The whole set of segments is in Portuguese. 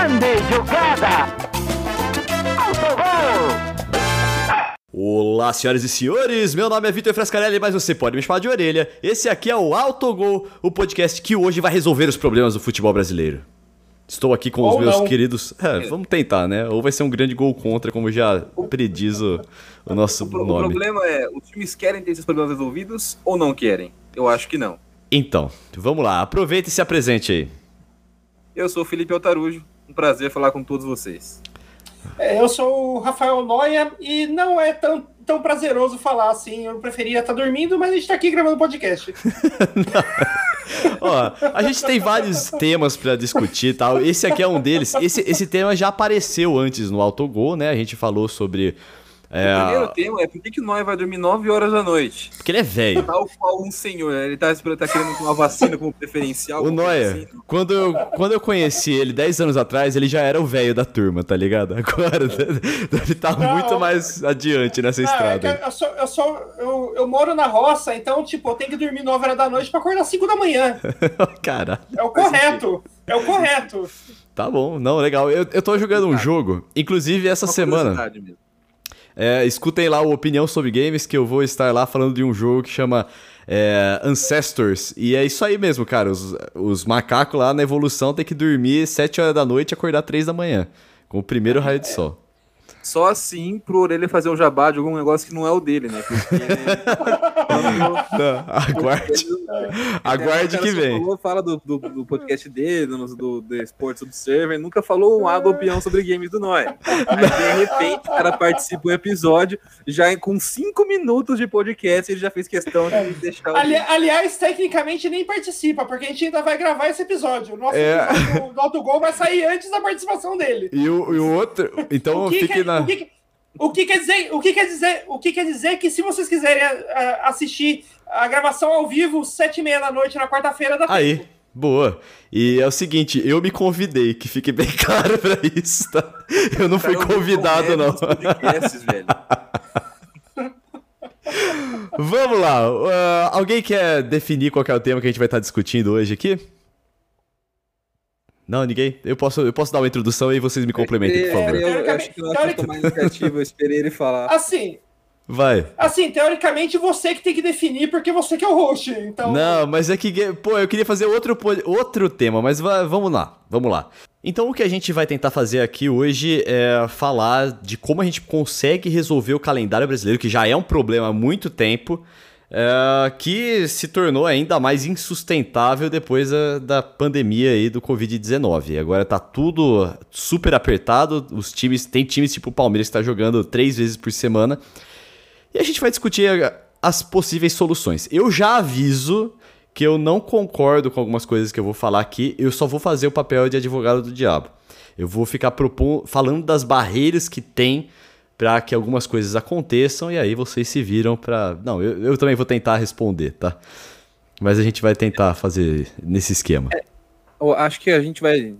Grande jogada! Autogol! Olá, senhoras e senhores, meu nome é Vitor Frescarelli, mas você pode me chamar de orelha. Esse aqui é o Autogol, o podcast que hoje vai resolver os problemas do futebol brasileiro. Estou aqui com os Ou meus não. queridos. É, vamos tentar, né? Ou vai ser um grande gol contra, como já prediz o, o nosso O, pro- o nome. problema é, os times querem ter esses problemas resolvidos ou não querem? Eu acho que não. Então, vamos lá, aproveita e se apresente aí. Eu sou o Felipe Altarujo, um prazer falar com todos vocês. É, Eu sou o Rafael Noia e não é tão, tão prazeroso falar assim. Eu preferia estar dormindo, mas a gente tá aqui gravando podcast. Ó, a gente tem vários temas pra discutir e tal. Esse aqui é um deles. Esse, esse tema já apareceu antes no Autogol, né? A gente falou sobre. É, O primeiro tema é por que, que o Noé vai dormir 9 horas da noite? porque ele é velho. Tal qual um senhor, né? ele tá, esperando- tá querendo uma vacina como preferencial. O Noia, vacina. quando eu, quando eu conheci ele 10 anos atrás, ele já era o velho da turma, tá ligado? Agora ele tá Não, muito mais adiante nessa Ah, é estrada. eu, sou, eu, sou, eu, eu moro na roça, então, tipo, eu tenho que dormir 9 horas da noite pra acordar 5 da manhã. Caralho. É o correto. É o correto. Tá bom, não, legal. Eu, eu tô jogando um jogo, inclusive essa Uma semana. mesmo. É, escutem lá o Opinião sobre Games, que eu vou estar lá falando de um jogo que chama é, Ancestors. E é isso aí mesmo, cara. Os, os macacos lá na evolução tem que dormir 7 horas da noite e acordar 3 da manhã. Com o primeiro raio de sol. Só assim pro Orelha fazer um jabá de algum negócio que não é o dele, né? Porque Não, aguarde. Aguarde O cara que vem. Falou, fala do, do, do podcast dele, do, do, do Sports Observer, nunca falou um água opinião sobre games do Noé. Aí, de repente, o cara participa do episódio, já com cinco minutos de podcast, ele já fez questão de deixar o. Ali- aliás, tecnicamente nem participa, porque a gente ainda vai gravar esse episódio. O nosso É. episódio do, do Autogol vai sair antes da participação dele. E o, e o outro. Então O que, fique quer, na. o, que, o que quer dizer? O que quer dizer? O que quer dizer que se vocês quiserem ah, assistir a gravação ao vivo, sete e meia da noite na quarta-feira da Aí, boa. E é o seguinte, eu me convidei, que fique bem claro pra isso, tá? Eu não fui Cara, eu convidado, recomendo não. os podcasts, velho. Vamos lá. ah, alguém quer definir qual é o tema que a gente vai estar discutindo hoje aqui? Não, ninguém? Eu posso, eu posso dar uma introdução e vocês me complementem, por favor. Eu, eu acho que eu acho que eu tô mais iniciativa, eu esperei ele falar. Assim, Vai. assim, teoricamente você que tem que definir porque você que é o host. Então, Não, mas é que, pô, eu queria fazer outro, outro tema, mas va- vamos lá, vamos lá. Então o que a gente vai tentar fazer aqui hoje é falar de como a gente consegue resolver o calendário brasileiro, que já é um problema há muito tempo, é, que se tornou ainda mais insustentável depois da, da pandemia aí do Covid-19. Agora tá tudo super apertado, os times, tem times tipo o Palmeiras que tá jogando três vezes por semana, e a gente vai discutir as possíveis soluções. Eu já aviso que eu não concordo com algumas coisas que eu vou falar aqui, eu só vou fazer o papel de advogado do diabo. Eu vou ficar propon- falando das barreiras que tem para que algumas coisas aconteçam e aí vocês se viram para. Não, eu, eu também vou tentar responder, tá? Mas a gente vai tentar fazer nesse esquema. Eu acho que a gente vai.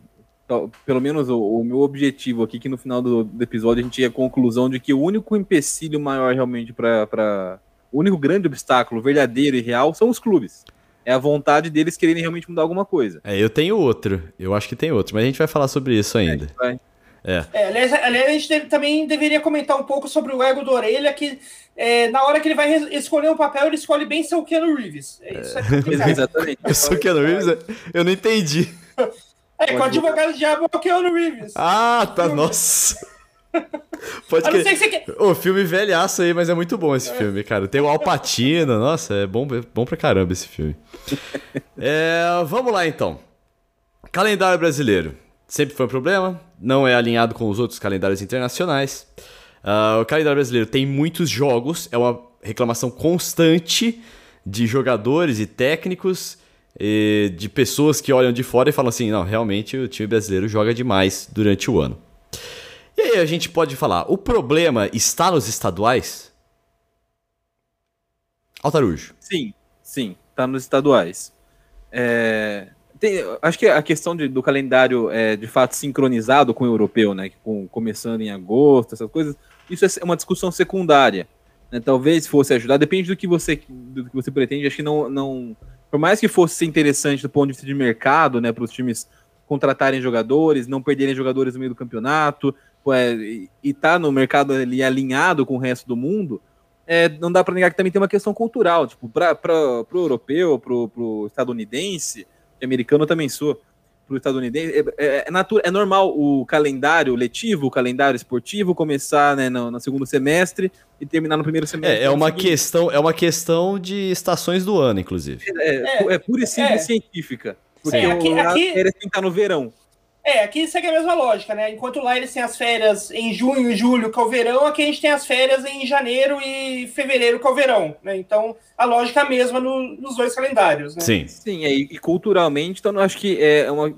Pelo menos o, o meu objetivo aqui, que no final do, do episódio a gente chega à conclusão de que o único empecilho maior realmente para. O único grande obstáculo verdadeiro e real são os clubes. É a vontade deles quererem realmente mudar alguma coisa. É, eu tenho outro. Eu acho que tem outro, mas a gente vai falar sobre isso ainda. Vai. É. É, aliás, aliás, a gente deve- também deveria comentar um pouco sobre o ego do Orelha, que é, na hora que ele vai escolher um papel, ele escolhe bem ser o Keanu Reeves. É isso é complicado. Exatamente. Eu sou o Keanu Reeves? Eu não entendi. É, com o advogado do diabo é o Keanu Reeves. Ah, tá, nossa. Pode que... O filme velhaço aí, mas é muito bom esse filme, cara. Tem o Alpatino, nossa, é bom, é bom pra caramba esse filme. É, vamos lá então. Calendário brasileiro. Sempre foi um problema, não é alinhado com os outros calendários internacionais. Ah, o calendário brasileiro tem muitos jogos, é uma reclamação constante de jogadores e técnicos, e de pessoas que olham de fora e falam assim: não, realmente o time brasileiro joga demais durante o ano. E aí a gente pode falar, o problema está nos estaduais? Altarujo. Sim, sim, tá nos estaduais. É, tem- acho que a questão de- do calendário é de fato sincronizado com o europeu, né? Com, começando em agosto, essas coisas, isso é uma discussão secundária. né, Talvez fosse ajudar, depende do que você, do que você pretende. Acho que não, não. Por mais que fosse interessante do ponto de vista de mercado, né, para os times contratarem jogadores, não perderem jogadores no meio do campeonato, é, e, e tá no mercado ali alinhado com o resto do mundo, é, não dá para negar que também tem uma questão cultural, tipo, para o europeu, para o estadunidense, americano também sou, para o estadunidense, é, é, é, natura, é normal o calendário letivo, o calendário esportivo começar né, no, no segundo semestre e terminar no primeiro semestre. É, é uma questão, é uma questão de estações do ano, inclusive. É, é, é pura e simples científica. Porque Sim, aqui, o, aqui... tem que estar no verão. É, aqui segue a mesma lógica, né? Enquanto lá eles têm as férias em junho e julho, que é o verão, aqui a gente tem as férias em janeiro e fevereiro, que é o verão, né? Então, a lógica é a mesma no, nos dois calendários, né? Sim. Sim, é, e culturalmente, então eu acho que é uma,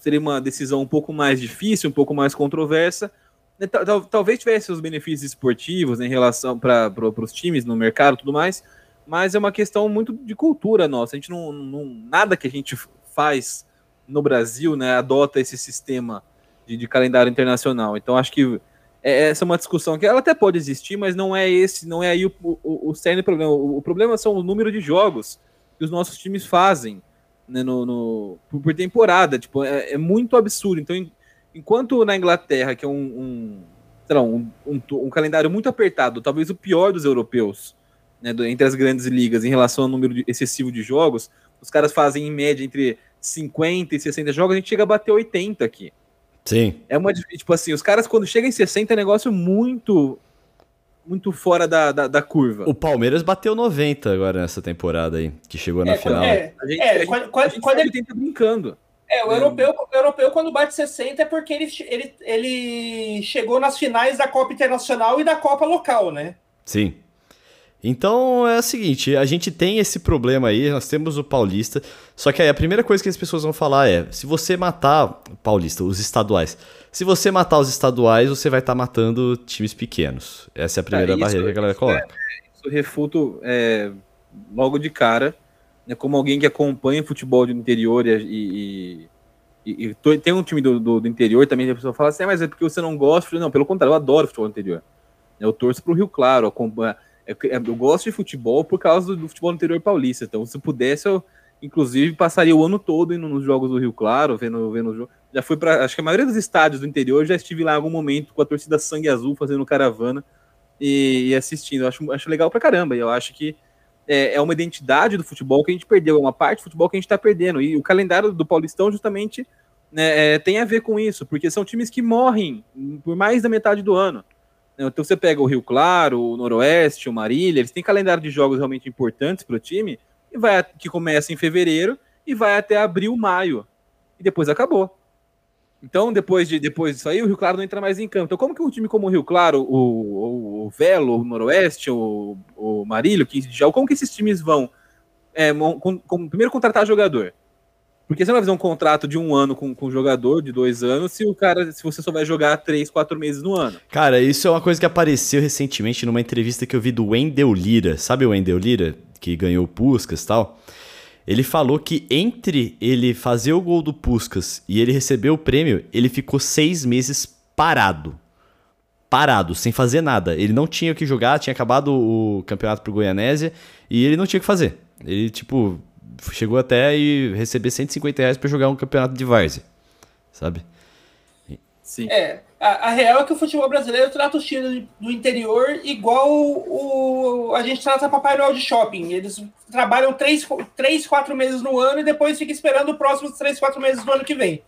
seria uma decisão um pouco mais difícil, um pouco mais controversa. Né? Talvez tivesse os benefícios esportivos né, em relação para os times no mercado e tudo mais, mas é uma questão muito de cultura nossa. A gente não, não nada que a gente faz no Brasil, né, adota esse sistema de, de calendário internacional. Então acho que é, essa é uma discussão que ela até pode existir, mas não é esse, não é aí o, o, o cerne problema. O, o, problema são o número de jogos que os nossos times fazem né, no, no por, por, temporada. Tipo, é, é, muito absurdo. Então, em, enquanto na Inglaterra, que é um, um, lá, um, um, um, calendário muito apertado, talvez o pior dos europeus, né, entre as grandes ligas em relação ao número excessivo de jogos, os caras fazem em média entre 50 e 60 jogos, a gente chega a bater 80 aqui. Sim. É uma. Tipo assim, os caras, quando chegam em 60, é negócio muito. Muito fora da, da, da, curva. O Palmeiras bateu 90 agora nessa temporada aí, que chegou na é, final. É, a gente, é, a gente, quando, a gente quando ele tenta brincando. É, o europeu, o europeu, quando bate 60, é porque ele, ele, ele chegou nas finais da Copa Internacional e da Copa Local, né? Sim. Então é o seguinte, a gente tem esse problema aí, nós temos o Paulista, só que aí a primeira coisa que as pessoas vão falar é, se você matar o Paulista, os estaduais, se você matar os estaduais, você vai estar tá matando times pequenos. Essa é a primeira é, barreira que a galera coloca. É, isso refuto é, logo de cara, né, como alguém que acompanha futebol do interior e, e, e, e tem um time do, do, do, interior também, a pessoa fala assim, ah, mas é porque você não gosta, não, pelo contrário, eu adoro futebol interior. Eu torço para o Rio Claro, acompanho é eu gosto de futebol por causa do, futebol interior paulista. Então, se pudesse, eu inclusive passaria o ano todo indo nos jogos do Rio Claro, vendo, vendo jogo. Já fui para, acho que a maioria dos estádios do interior já estive lá em algum momento com a torcida sangue azul fazendo caravana e, e assistindo. Eu acho, acho legal pra caramba. E eu acho que é, é, uma identidade do futebol que a gente perdeu, é uma parte do futebol que a gente está perdendo. E o calendário do Paulistão justamente né, é, tem a ver com isso, porque são times que morrem por mais da metade do ano. Então você pega o Rio Claro, o Noroeste, o Marília, eles têm calendário de jogos realmente importantes para o time, e vai, que começa em fevereiro e vai até abril, maio. E depois acabou. Então, depois, de, depois disso aí, o Rio Claro não entra mais em campo. Então, como que um time como o Rio Claro, o, o, o Velo, o Noroeste, o, o Marília, o 15 de Jaú, como que esses times vão é, com, com, primeiro contratar jogador? Porque você não vai fazer um contrato de um ano com, com um jogador, de dois anos, se o cara, se você só vai jogar três, quatro meses no ano. Cara, isso é uma coisa que apareceu recentemente numa entrevista que eu vi do Wendel Lira. Sabe o Wendel Lira? Que ganhou o Puskas e tal. Ele falou que entre ele fazer o gol do Puskas e ele receber o prêmio, ele ficou seis meses parado. Parado, sem fazer nada. Ele não tinha o que jogar, tinha acabado o campeonato pro Goianésia e ele não tinha o que fazer. Ele, tipo, chegou até e receber 150 reais pra jogar um campeonato de várzea, sabe? Sim. É, a, a, real é que o futebol brasileiro trata os times do interior igual o, a gente trata Papai Noel de shopping. Eles trabalham três, três, quatro meses no ano e depois fica esperando os próximos três, quatro meses do ano que vem.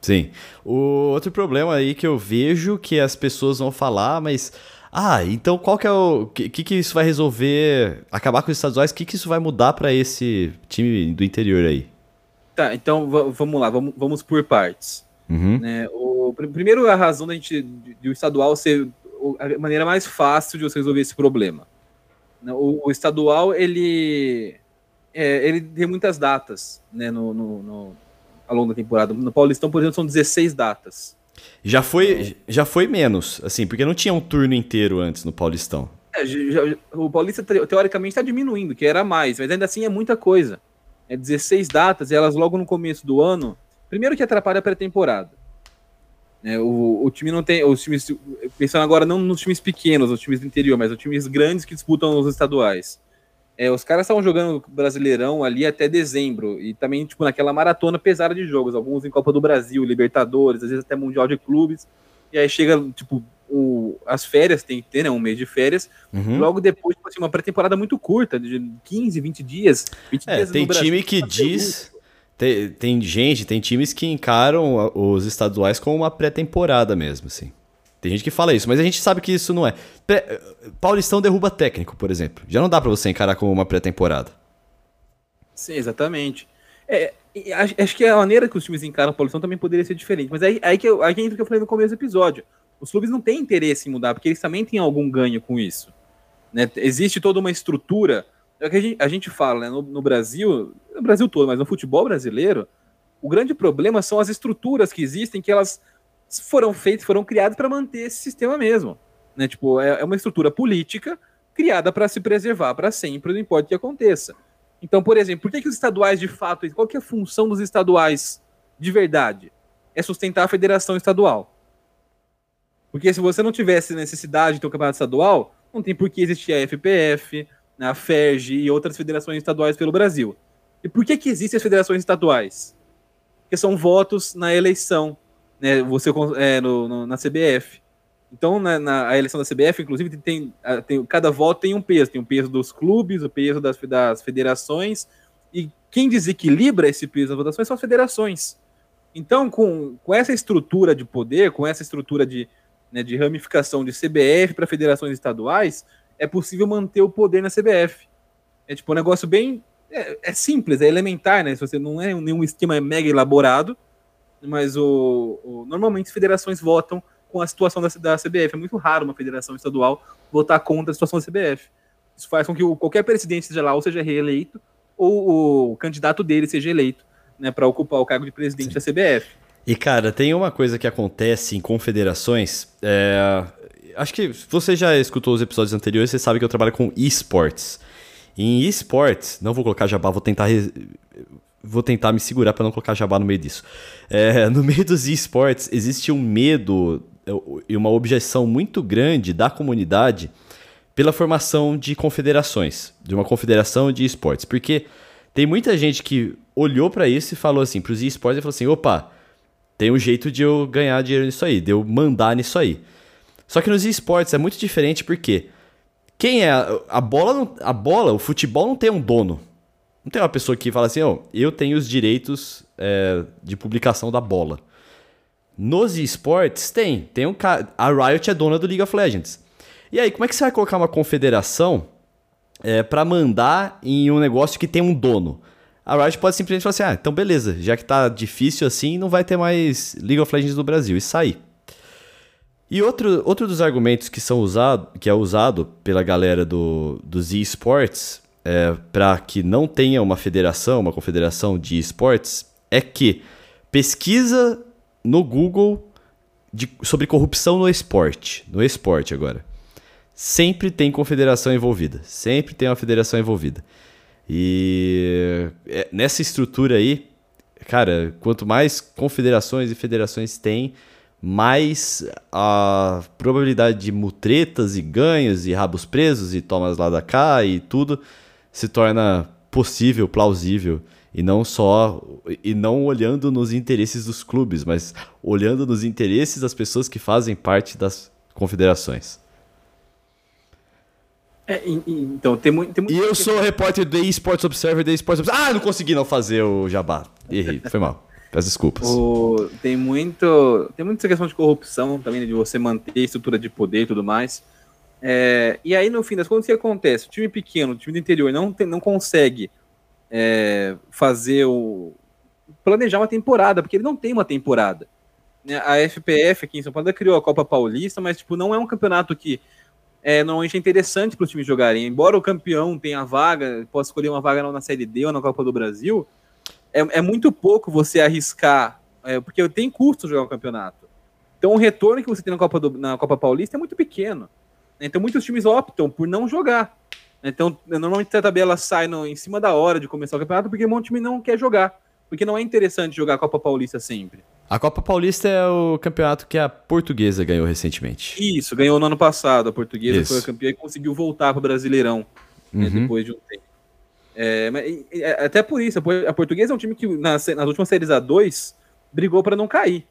Sim. O outro problema aí que eu vejo que as pessoas vão falar, mas ah, então qual que é o. que, que isso vai resolver? Acabar com os estaduais? O que, que isso vai mudar para esse time do interior aí? Tá, então vamos lá, vamos, vamos por partes. Uhum. Né, o, primeiro, a razão da gente, de, de o estadual ser a maneira mais fácil de você resolver esse problema. Né, o, o estadual, ele, é, ele tem muitas datas né, no, no, no, ao longo da temporada. No Paulistão, por exemplo, são 16 datas. Já foi, já foi menos, assim, porque não tinha um turno inteiro antes no Paulistão. É, já, o Paulista, teoricamente, está diminuindo, que era mais, mas ainda assim é muita coisa. É 16 datas e elas logo no começo do ano. Primeiro que atrapalha a pré-temporada. É, o, o time não tem. Os times. Pensando agora não nos times pequenos, nos times do interior, mas os times grandes que disputam os estaduais. É, os caras estavam jogando Brasileirão ali até dezembro, e também, tipo, naquela maratona pesada de jogos, alguns em Copa do Brasil, Libertadores, às vezes até Mundial de Clubes, e aí chega, tipo, o, as férias, tem que ter, né, um mês de férias, uhum. logo depois, tipo assim, uma pré-temporada muito curta, de 15, 20 dias, 20 é, dias tem time que diz... Tem, tem gente, tem times que encaram os estaduais como uma pré-temporada mesmo, assim. Tem gente que fala isso, mas a gente sabe que isso não é. Paulistão derruba técnico, por exemplo. Já não dá para você encarar como uma pré-temporada. Sim, exatamente. É, acho que a maneira que os times encaram o Paulistão também poderia ser diferente. Mas aí, aí, que, eu, aí entra o que eu falei no começo do episódio. Os clubes não têm interesse em mudar, porque eles também têm algum ganho com isso. Né? Existe toda uma estrutura. É que a gente, a gente fala né? no, no Brasil, no Brasil todo, mas no futebol brasileiro, o grande problema são as estruturas que existem, que elas foram feitos, foram criados para manter esse sistema mesmo. Né? Tipo, é, é uma estrutura política criada para se preservar para sempre, não importa o que aconteça. Então, por exemplo, por que, que os estaduais de fato, qual que é a função dos estaduais de verdade? É sustentar a federação estadual. Porque se você não tivesse necessidade de ter um campeonato estadual, não tem por que existir a FPF, a FERJ e outras federações estaduais pelo Brasil. E por que, que existem as federações estaduais? Porque são votos na eleição né, você é, no, no, na CBF. Então, na, na, a eleição da CBF, inclusive, tem, tem, cada voto tem um peso. Tem o peso dos clubes, o peso das, das federações, e quem desequilibra esse peso das votações são as federações. Então, com, com essa estrutura de poder, com essa estrutura de, né, de ramificação de CBF para federações estaduais, é possível manter o poder na CBF. É tipo um negócio bem. É, é simples, é elementar, né? Se você não é nenhum esquema mega elaborado, mas o, o, normalmente as federações votam com a situação da, da CBF. É muito raro uma federação estadual votar contra a situação da CBF. Isso faz com que o, qualquer presidente seja lá ou seja reeleito, ou o candidato dele seja eleito né, para ocupar o cargo de presidente Sim. da CBF. E, cara, tem uma coisa que acontece em confederações. É... Acho que você já escutou os episódios anteriores, você sabe que eu trabalho com esportes. Em esportes, não vou colocar jabá, vou tentar vou tentar me segurar para não colocar jabá no meio disso. É, no meio dos esportes existe um medo é, e uma objeção muito grande da comunidade pela formação de confederações, de uma confederação de esportes, porque tem muita gente que olhou para isso e falou assim, para os esportes e falou assim, opa, tem um jeito de eu ganhar dinheiro nisso aí, de eu mandar nisso aí. Só que nos esportes é muito diferente porque quem é a, bola, a bola, o futebol não tem um dono. Não tem uma pessoa que fala assim, oh, eu tenho os direitos é, de publicação da bola. Nos esportes, tem. Tem um cara. A Riot é dona do League of Legends. E aí, como é que você vai colocar uma confederação é, para mandar em um negócio que tem um dono? A Riot pode simplesmente falar assim: ah, então beleza, já que tá difícil assim, não vai ter mais League of Legends no Brasil. E sair. E outro, outro dos argumentos que, são usado, que é usado pela galera do, dos esports é, para que não tenha uma federação, uma confederação de esportes, é que pesquisa no Google de, sobre corrupção no esporte, no esporte agora. Sempre tem confederação envolvida, sempre tem uma federação envolvida. E é, nessa estrutura aí, cara, quanto mais confederações e federações tem, mais a probabilidade de mutretas e ganhos e rabos presos e tomas lá da cá e tudo se torna possível, plausível e não só e não olhando nos interesses dos clubes, mas olhando nos interesses das pessoas que fazem parte das confederações. É, então, tem muito, tem muito E eu sou repórter do Esports Observer, do Esports Observer. Ah, não consegui não fazer o jabá. Errei, foi mal. Peço desculpas. O, tem muito, tem muita questão de corrupção também, né, de você manter a estrutura de poder e tudo mais. É, e aí, no fim das contas, o que acontece? O time pequeno, o time do interior, não, tem, não consegue é, fazer o. planejar uma temporada, porque ele não tem uma temporada. Né, a FPF aqui em São Paulo criou a Copa Paulista, mas tipo, não é um campeonato que é, normalmente é interessante para os times jogarem. Embora o campeão tenha vaga, possa escolher uma vaga na Série D ou na Copa do Brasil, é, é muito pouco você arriscar, é, porque tem custo jogar o campeonato. Então o retorno que você tem na Copa, do, na Copa Paulista é muito pequeno. Então muitos times optam por não jogar. Então, normalmente a tabela sai no, em cima da hora de começar o campeonato porque um monte de time não quer jogar. Porque não é interessante jogar a Copa Paulista sempre. A Copa Paulista é o campeonato que a portuguesa ganhou recentemente. Isso, ganhou no ano passado. A portuguesa Isso. foi a campeã e conseguiu voltar para o Brasileirão né, uhum. né, depois de um tempo. É, até por isso, a Portuguesa é um time que nas, nas últimas séries A2 brigou para não cair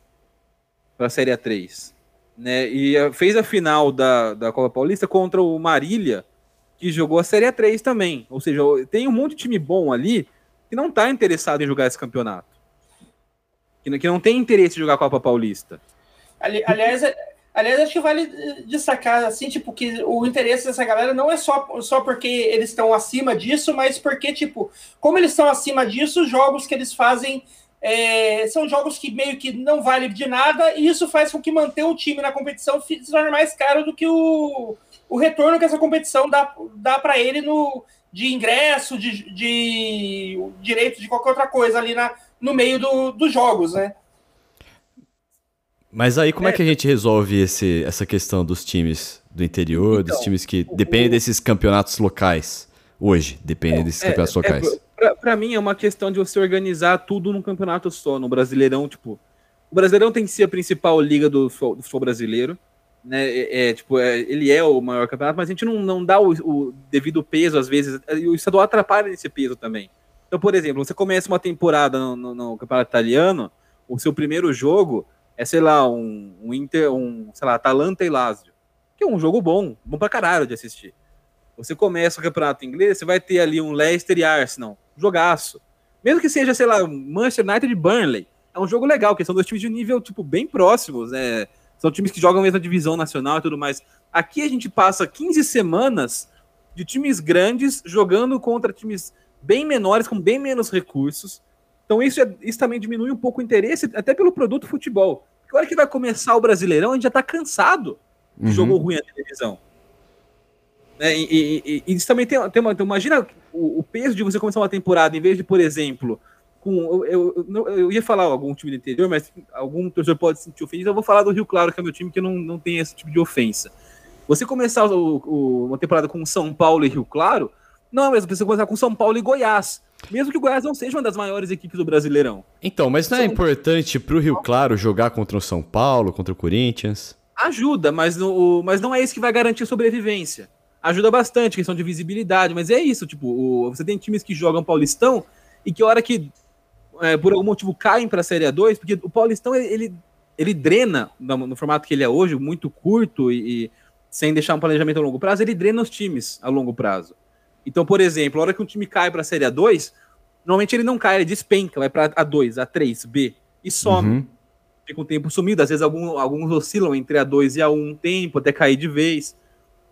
para a Série A3. Né? E fez a final da, da Copa Paulista contra o Marília, que jogou a Série A3 também. Ou seja, tem um monte de time bom ali que não está interessado em jogar esse campeonato. Que, que não tem interesse em jogar a Copa Paulista. Ali, aliás, aliás, acho que vale destacar assim, tipo, que o interesse dessa galera não é só, só porque eles estão acima disso, mas porque, tipo, como eles estão acima disso, os jogos que eles fazem é, são jogos que meio que não valem de nada, e isso faz com que manter o time na competição se torne mais caro do que o, o retorno que essa competição dá, dá para ele no, de ingresso, de, de direito de qualquer outra coisa ali na, no meio do, dos jogos, né? Mas aí como é, é que a gente resolve esse, essa questão dos times do interior, então, dos times que dependem desses campeonatos locais hoje, dependem desses é, campeonatos é, locais? Para mim é uma questão de você organizar tudo num campeonato só, no Brasileirão, tipo, o Brasileirão tem que ser a principal liga do, futebol brasileiro, né? É, é tipo, é, ele é o maior campeonato, mas a gente não, não dá o, o, devido peso às vezes, e o estadual atrapalha nesse peso também. Então, por exemplo, você começa uma temporada no, no, no campeonato italiano, o seu primeiro jogo é, sei lá, um, um Inter, um, sei lá, Atalanta e Lazio, que é um jogo bom, bom pra caralho de assistir. Você começa o campeonato inglês, você vai ter ali um Leicester e Arsenal, jogaço. Mesmo que seja, sei lá, Manchester United e Burnley, é um jogo legal, porque são dois times de nível, tipo, bem próximos, né? São times que jogam a mesma divisão nacional e tudo mais. Aqui a gente passa 15 semanas de times grandes jogando contra times bem menores, com bem menos recursos. Então isso, é, isso também diminui um pouco o interesse, até pelo produto futebol. Porque a hora que vai começar o Brasileirão, a gente já tá cansado de uhum. jogo ruim na televisão. É, e, e, e, isso também tem, tem uma. Então imagina o, o, peso de você começar uma temporada, em vez de, por exemplo, com. Eu, eu, eu ia falar algum time do interior, mas algum torcedor pode se sentir ofendido. Eu vou falar do Rio Claro, que é meu time, que não, não tem esse tipo de ofensa. Você começar o, o, uma temporada com São Paulo e Rio Claro, não é mesmo, você começar com São Paulo e Goiás. Mesmo que o Goiás não seja uma das maiores equipes do Brasileirão. Então, mas não é São... importante pro Rio Claro jogar contra o São Paulo, contra o Corinthians? Ajuda, mas, no, mas não é isso que vai garantir a sobrevivência ajuda bastante, questão de visibilidade, mas é isso, tipo, o, você tem times que jogam Paulistão e que hora que é, por algum motivo caem para a Série A2, porque o Paulistão ele, ele drena no, no, formato que ele é hoje, muito curto e, e, sem deixar um planejamento a longo prazo, ele drena os times a longo prazo. Então, por exemplo, a hora que um time cai para a Série A2, normalmente ele não cai, ele despenca, vai para A2, A3, B e some. Uhum. Fica um tempo sumido, às vezes algum, alguns oscilam entre A2 e A1 um tempo, até cair de vez.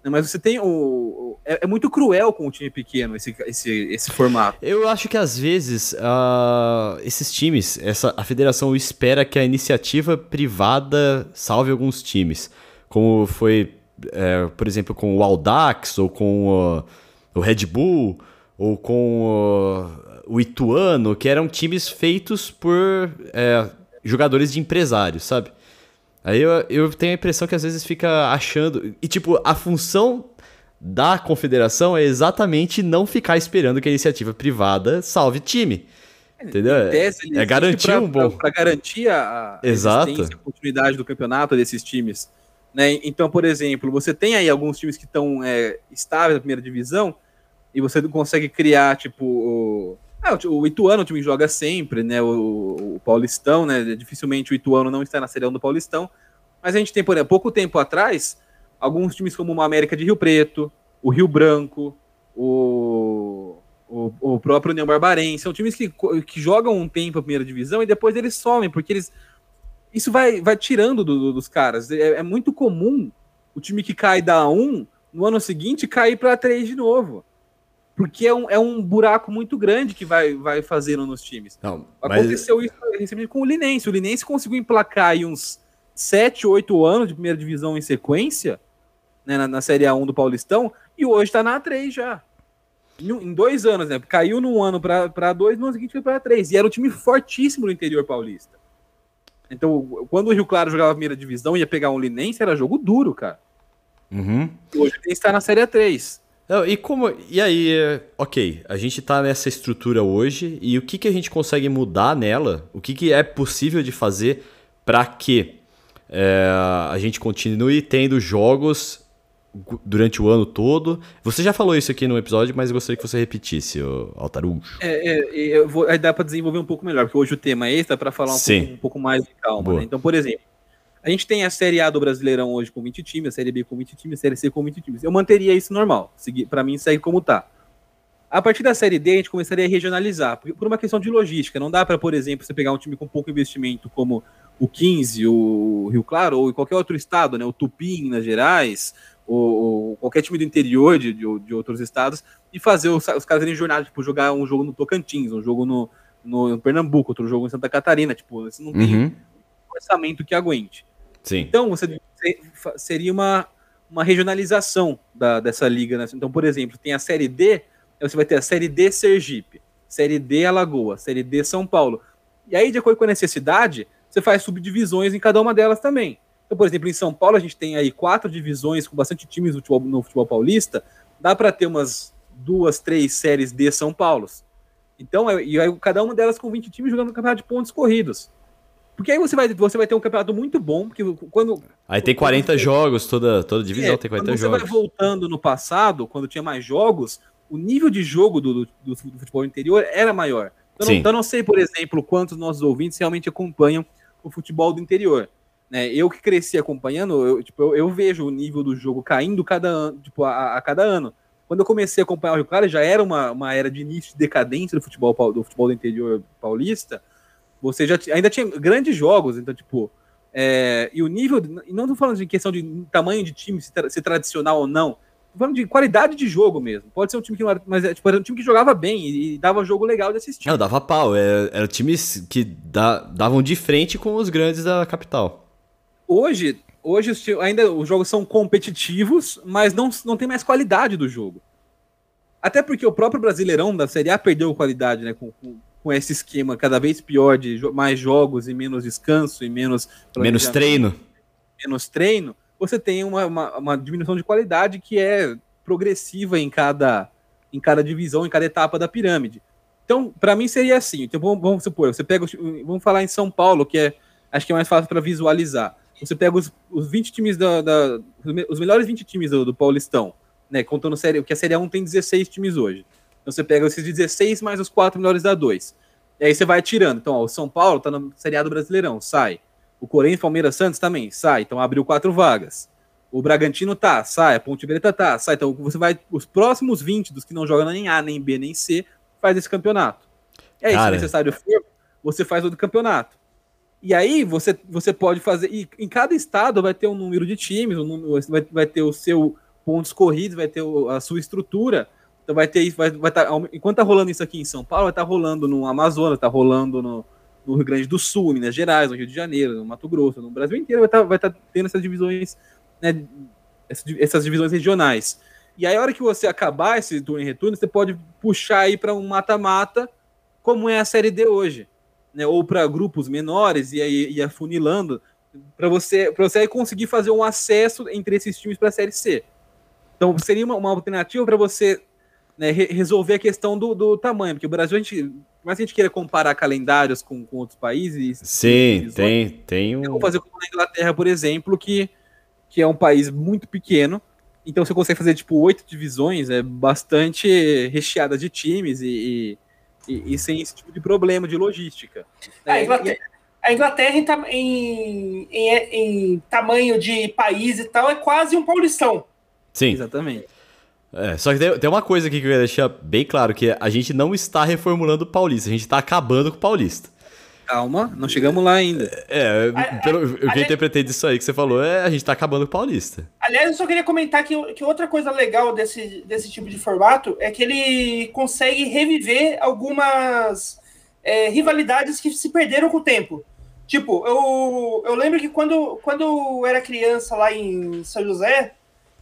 Né, mas você tem o. É, é, muito cruel com o time pequeno esse, esse, esse formato. Eu acho que às vezes uh, esses times, essa, a federação espera que a iniciativa privada salve alguns times. Como foi, é, por exemplo, com o Aldax, ou com uh, o Red Bull, ou com uh, o Ituano, que eram times feitos por é, jogadores de empresários, sabe? Aí eu, eu tenho a impressão que às vezes fica achando. E, tipo, a função da confederação é exatamente não ficar esperando que a iniciativa privada salve time. Entendeu? Tese, é garantir pra, um bom. Para garantir a, Exato. a continuidade do campeonato desses times. Né? Então, por exemplo, você tem aí alguns times que estão é, estáveis na primeira divisão e você consegue criar, tipo, é, o Ituano, o time joga sempre, né? O, o, Paulistão, né? Dificilmente o Ituano não está na serião do Paulistão. Mas a gente tem, por exemplo, pouco tempo atrás, alguns times como o América de Rio Preto, o Rio Branco, o, o, o próprio União Barbarense. São times que, que jogam um tempo a primeira divisão e depois eles somem, porque eles. Isso vai, vai tirando do, do, dos caras. É, é, muito comum o time que cai da 1 no ano seguinte cair para 3 de novo porque é um, é um buraco muito grande que vai, vai fazendo nos times. Não, Aconteceu mas... isso recentemente com o Linense. O Linense conseguiu emplacar aí uns 7, 8 anos de primeira divisão em sequência, né, na, na Série A1 do Paulistão, e hoje está na A3 já. Em, em, dois anos, né? Caiu num ano para dois, no ano seguinte foi para três. E era um time fortíssimo no interior paulista. Então, quando o Rio Claro jogava a primeira divisão ia pegar um Linense, era jogo duro, cara. Uhum. Hoje ele está na Série A3. Não, e como. E aí, ok, a gente tá nessa estrutura hoje e o que, que a gente consegue mudar nela? O que, que é possível de fazer para que é, a gente continue tendo jogos durante o ano todo. Você já falou isso aqui no episódio, mas eu gostaria que você repetisse, Altarujo. É, é, eu vou, aí dá para desenvolver um pouco melhor, porque hoje o tema é esse, dá para falar um pouco, um pouco, mais de calma. Né? Então, por exemplo, a gente tem a Série A do Brasileirão hoje com 20 times, a Série B com 20 times, a Série C com 20 times. Eu manteria isso normal. Para mim, segue como tá. A partir da Série D, a gente começaria a regionalizar, por uma questão de logística. Não dá para, por exemplo, você pegar um time com pouco investimento, como o 15, o Rio Claro, ou qualquer outro estado, né? O Tupi, Minas Gerais, ou, ou, qualquer time do interior de, de, de outros estados, e fazer os, os caras irem jornada, tipo, jogar um jogo no Tocantins, um jogo no, no Pernambuco, outro jogo em Santa Catarina, tipo, você não tem uhum. um orçamento que aguente. Sim. Então, você seria uma, uma regionalização da, dessa liga. Né? Então, por exemplo, tem a Série D, você vai ter a Série D Sergipe, Série D Alagoa, Série D São Paulo. E aí, de acordo com a necessidade, você faz subdivisões em cada uma delas também. Então, por exemplo, em São Paulo a gente tem aí quatro divisões com bastante times no futebol, no futebol paulista. Dá para ter umas duas, três séries de São Paulo. Então, é, e aí, cada uma delas com 20 times jogando no campeonato de pontos corridos. Porque aí você vai, você vai ter um campeonato muito bom, porque quando. Aí tem 40 você... jogos, toda, toda divisão é, tem 40 quando jogos. Você vai voltando no passado, quando tinha mais jogos, o nível de jogo do, do, do futebol interior era maior. Então, não, então, não sei, por exemplo, quantos nossos ouvintes realmente acompanham o futebol do interior. Né? Eu que cresci acompanhando, eu, tipo, eu, eu, vejo o nível do jogo caindo cada ano, tipo, a, a, cada ano. Quando eu comecei a acompanhar o Rio Claro, já era uma, uma era de início de decadência do futebol do futebol do interior paulista. Você já ainda tinha grandes jogos, então, tipo, é, e o nível, e não estou falando de questão de tamanho de time, se, tra, se tradicional ou não, tô falando de qualidade de jogo mesmo. Pode ser um time que não era, mas é, tipo, era um time que jogava bem e, e dava jogo legal de assistir. Não, dava pau, era, era times que da, davam de frente com os grandes da capital. Hoje, hoje ainda os jogos são competitivos, mas não, não tem mais qualidade do jogo. Até porque o próprio Brasileirão da Série A perdeu qualidade, né? Com, com, com esse esquema cada vez pior de mais jogos e menos descanso e menos. Menos treino. Menos treino. Você tem uma, uma, uma, diminuição de qualidade que é progressiva em cada, em cada divisão, em cada etapa da pirâmide. Então, para mim seria assim. Então, vamos, vamos supor, você pega. Vamos falar em São Paulo, que é acho que é mais fácil para visualizar. Você pega os, os 20 times da, da, Os melhores 20 times do, do Paulistão, né? Contando série, que a Série 1 tem 16 times hoje. Então você pega esses 16 mais os quatro melhores da 2. E aí você vai tirando. Então, ó, o São Paulo tá no seriado Brasileirão, sai. O Corinthians, Palmeiras, Santos também, sai. Então abriu quatro vagas. O Bragantino tá, sai. A Ponte Preta tá, sai. Então você vai. Os próximos 20 dos que não jogam nem A, nem B, nem C, faz esse campeonato. É isso, se necessário for, você faz outro campeonato. E aí você, você pode fazer. E em cada estado vai ter um número de times, um número, vai, vai ter o seu pontos corridos, vai ter a sua estrutura então vai ter vai, vai tá, enquanto tá rolando isso aqui em São Paulo, vai tá rolando no Amazonas, tá rolando no, no, Rio Grande do Sul, Minas Gerais, no Rio de Janeiro, no Mato Grosso, no Brasil inteiro vai estar tá, vai tá tendo essas divisões, né, essas divisões regionais. E aí, a hora que você acabar esse turno e retorno, você pode puxar aí para um mata-mata, como é a Série D hoje, né? Ou para grupos menores e aí e afunilando para você para você conseguir fazer um acesso entre esses times para a Série C. Então seria uma, uma alternativa para você né, resolver a questão do, do, tamanho, porque o Brasil, a gente, mas a gente queira comparar calendários com, com outros países. Sim, tem, tem um. Vamos fazer como na Inglaterra, por exemplo, que, que é um país muito pequeno. Então você consegue fazer tipo oito divisões, é bastante recheada de times e, e, e, sem esse tipo de problema de logística. É, a Inglaterra, a Inglaterra em, em, em, em tamanho de país e tal é quase um paulistão. Sim. Exatamente. É, só que tem, tem, uma coisa aqui que eu queria deixar bem claro, que a gente não está reformulando o Paulista, a gente está acabando com o Paulista. Calma, não chegamos lá ainda. É, pelo, o que eu interpretei disso aí que você falou é a gente está acabando com o Paulista. Aliás, eu só queria comentar que, que outra coisa legal desse, desse tipo de formato é que ele consegue reviver algumas é, rivalidades que se perderam com o tempo. Tipo, eu, eu lembro que quando, quando eu era criança lá em São José,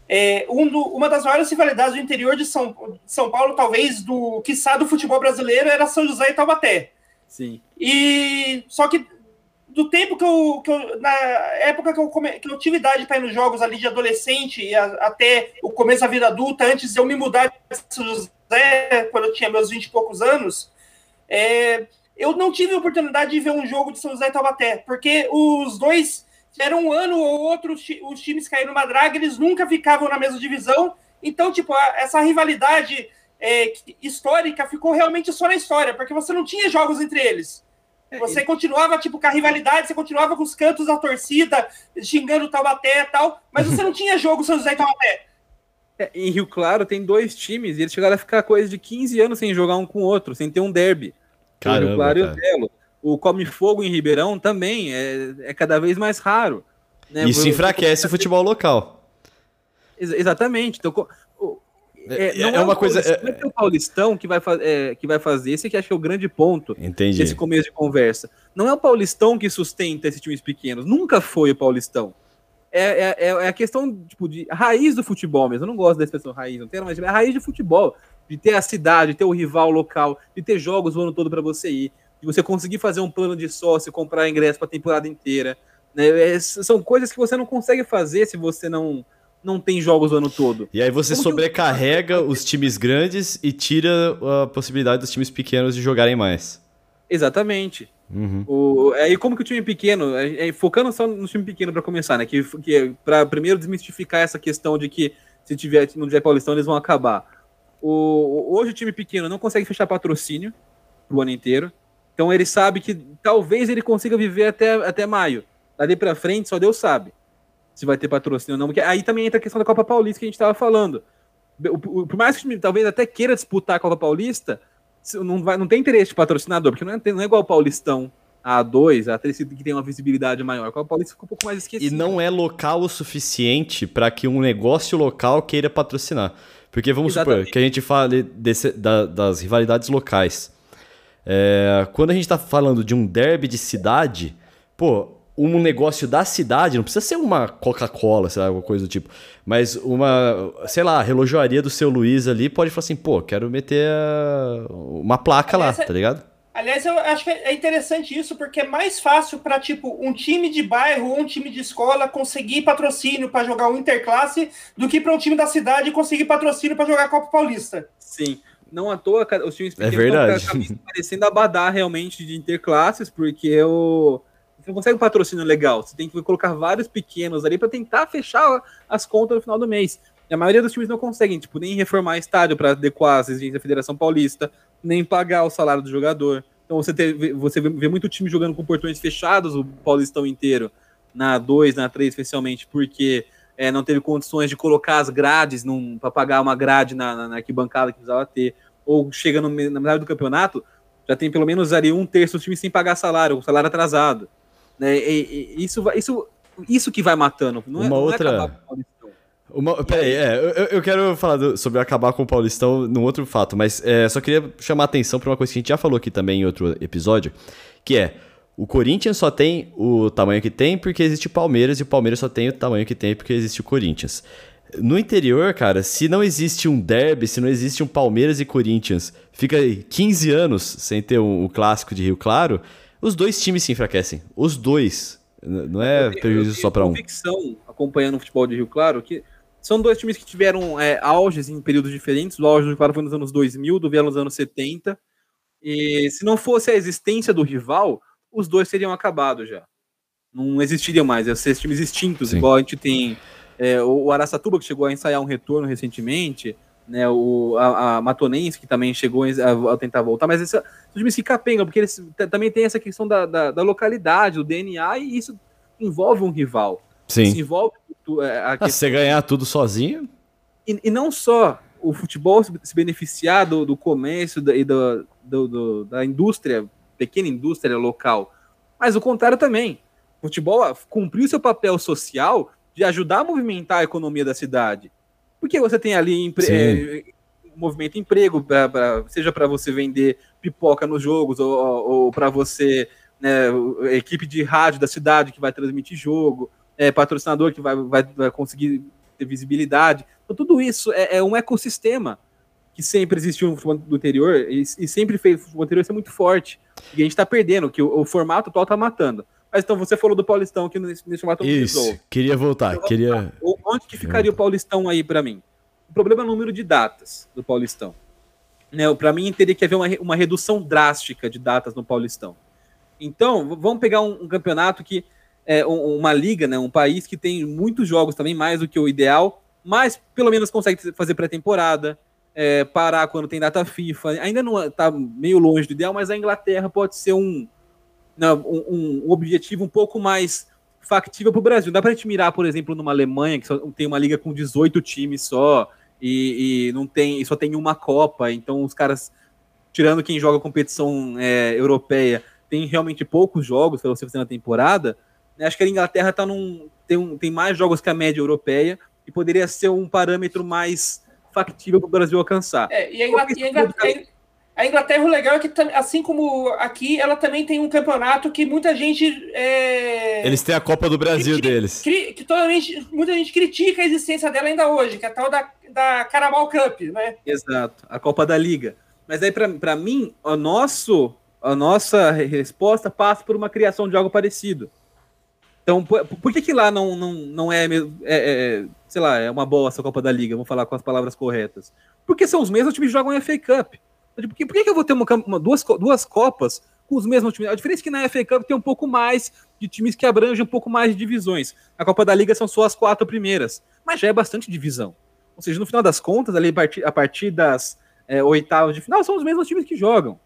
é, um do, uma das maiores rivalidades do interior de São, São Paulo, talvez do quiçá do futebol brasileiro, era São José e Taubaté. Sim. E só que do tempo que eu, que eu na época que eu, come, que eu tive idade para ir nos jogos ali de adolescente a, até o começo da vida adulta, antes de eu me mudar de São José, quando eu tinha meus 20 e poucos anos, é, eu não tive a oportunidade de ver um jogo de São José e Taubaté, porque os dois era um ano ou outro os times caíram numa draga, eles nunca ficavam na mesma divisão. Então, tipo, essa rivalidade é, histórica ficou realmente só na história, porque você não tinha jogos entre eles. É, você continuava, tipo, com a rivalidade, você continuava com os cantos da torcida, xingando o Taubaté e tal, mas você não tinha jogo São José e Taubaté. É, em Rio Claro tem dois times e eles chegaram a ficar coisa de 15 anos sem jogar um com o outro, sem ter um derby. Caramba, o Rio Claro cara. e o Belo. O Come Fogo em Ribeirão também é, é cada vez mais raro. Né? Isso enfraquece o futebol local. Ex exatamente. Então, é, é, é uma coisa. É, é o Paulistão que vai, é, que vai fazer. Esse que acho que é o grande ponto Entendi. desse começo de conversa. Não é o Paulistão que sustenta esses times pequenos. Nunca foi o Paulistão. É, é, é a questão tipo, de raiz do futebol mesmo. Eu não gosto da expressão raiz, não tem, mas é a raiz de futebol. De ter a cidade, de ter o rival local, de ter jogos o ano todo para você ir, de você conseguir fazer um plano de sócio, comprar ingresso para a temporada inteira. Né? É, são coisas que você não consegue fazer se você não não tem jogos o ano todo. E aí você Como sobrecarrega eu... os times grandes e tira a possibilidade dos times pequenos de jogarem mais. Exatamente. Uhum. O, aí como que o time pequeno, é, é, focando só no time pequeno para começar, né? Que, que para primeiro desmistificar essa questão de que se tiver não tiver Paulistão eles vão acabar. O, hoje o time pequeno não consegue fechar patrocínio pro ano inteiro. Então ele sabe que talvez ele consiga viver até, até maio. Dali para frente só Deus sabe se vai ter patrocínio ou não, porque aí também entra a questão da Copa Paulista que a gente estava falando. Por mais que o time talvez até queira disputar a Copa Paulista, não, vai, não tem interesse de patrocinador, porque não é, não é igual o Paulistão A2, A3, que tem uma visibilidade maior. A Copa Paulista fica um pouco mais esquecida. E não é local o suficiente para que um negócio local queira patrocinar. Porque vamos Exatamente. supor que a gente fale desse, da, das rivalidades locais. É, quando a gente está falando de um derby de cidade, pô, um negócio da cidade, não precisa ser uma Coca-Cola, sei lá, alguma coisa do tipo, mas uma, sei lá, relojoaria do seu Luiz ali pode falar assim, pô, quero meter uma placa aliás, lá, tá ligado? Aliás, eu acho que é interessante isso, porque é mais fácil para tipo um time de bairro ou um time de escola conseguir patrocínio para jogar o Interclasse do que para um time da cidade conseguir patrocínio para jogar a Copa Paulista. Sim. Não à toa, os times é verdade. estão parecendo abadar realmente de interclasses, porque o você não consegue um patrocínio legal. Você tem que colocar vários pequenos ali para tentar fechar as contas no final do mês. E a maioria dos times não conseguem, tipo, nem reformar estádio para adequar as exigências da Federação Paulista, nem pagar o salário do jogador. Então você, te, você vê muito time jogando com portões fechados o Paulistão inteiro, na 2, na 3 especialmente, porque é, não teve condições de colocar as grades para pagar uma grade na, na, na, arquibancada que precisava ter. Ou chega no, na metade do campeonato, já tem pelo menos ali um terço dos times sem pagar salário, salário atrasado. Né? E, e, isso, isso, isso que vai matando. Não é, Uma é, outra. Uma, peraí, é, eu, eu quero falar do, sobre acabar com o Paulistão num outro fato, mas é, só queria chamar a atenção para uma coisa que a gente já falou aqui também em outro episódio, que é o Corinthians só tem o tamanho que tem porque existe o Palmeiras e o Palmeiras só tem o tamanho que tem porque existe o Corinthians. No interior, cara, se não existe um derby, se não existe um Palmeiras e Corinthians, fica 15 anos sem ter um, um clássico de Rio Claro, os dois times se enfraquecem. Os dois. Não é prejuízo só para um. convicção, acompanhando o futebol de Rio Claro, que são dois times que tiveram é, auges em períodos diferentes. O auge do Rio Claro foi nos anos 2000, do Velo nos anos 70. E se não fosse a existência do rival, os dois teriam acabado já. Não existiriam mais, iam ser times extintos, Sim. igual a gente tem é, o Araçatuba, que chegou a ensaiar um retorno recentemente, né, o, a, a Matonense, que também chegou a, a tentar voltar, mas esse, são times que capengam, porque eles também tem essa questão da, da, da, localidade, do DNA, e isso envolve um rival. Sim. Isso envolve é, a ah, você ganhar tudo sozinho? E, e, não só o futebol se beneficiar do, do comércio da, e do, do, do, da indústria, pequena indústria local, mas o contrário também. O futebol cumpriu seu papel social de ajudar a movimentar a economia da cidade porque você tem ali empre é, movimento emprego, pra, pra seja para você vender pipoca nos jogos ou, ou para você, né, equipe de rádio da cidade que vai transmitir jogo, é, patrocinador que vai, vai, vai conseguir ter visibilidade. Então, tudo isso é, é, um ecossistema que sempre existiu no futebol do interior e, e sempre fez o futebol interior ser muito forte. E a gente está perdendo, que o, o formato atual está matando. Mas então você falou do Paulistão aqui nesse, nesse formato Isso, queria voltar, então, queria... Onde que ficaria o Paulistão aí para mim? O problema é o número de datas do Paulistão. Né, para mim teria que haver uma, uma redução drástica de datas no Paulistão. Então, vamos pegar um, um campeonato que é, uma liga, né, um país que tem muitos jogos também, mais do que o ideal, mas pelo menos consegue fazer pré-temporada, é, parar quando tem data FIFA. Ainda não está meio longe do ideal, mas a Inglaterra pode ser um, né, um, um objetivo um pouco mais factível para o Brasil. Dá para a gente mirar, por exemplo, numa Alemanha, que só tem uma liga com 18 times só, e, e não tem, e só tem uma Copa, então os caras, tirando quem joga competição é, europeia, tem realmente poucos jogos para você fazer na temporada. Né? Acho que a Inglaterra tá num, tem, um, tem mais jogos que a média europeia e poderia ser um parâmetro mais factível para o Brasil alcançar. É, e a Inglaterra, a Inglaterra, o legal é que, assim como aqui, ela também tem um campeonato que muita gente. É... Eles têm a Copa do Brasil que, deles. Que, que toda gente, muita gente critica a existência dela ainda hoje, que é a tal da, da Carabao Cup, né? Exato, a Copa da Liga. Mas aí, para mim, o nosso, a nossa resposta passa por uma criação de algo parecido. Então, por, por que, que lá não, não, não é, é, é, sei lá, é uma boa essa Copa da Liga? Vamos falar com as palavras corretas. Porque são os mesmos times que jogam FA Cup. Por que, por que, que eu vou ter uma, uma, duas, duas Copas com os mesmos times? A diferença é que na FA Cup tem um pouco mais de times que abrangem um pouco mais de divisões. A Copa da Liga são só as quatro primeiras, mas já é bastante divisão. Ou seja, no final das contas, ali a partir, a partir das é, oitavas de final, são os mesmos times que jogam.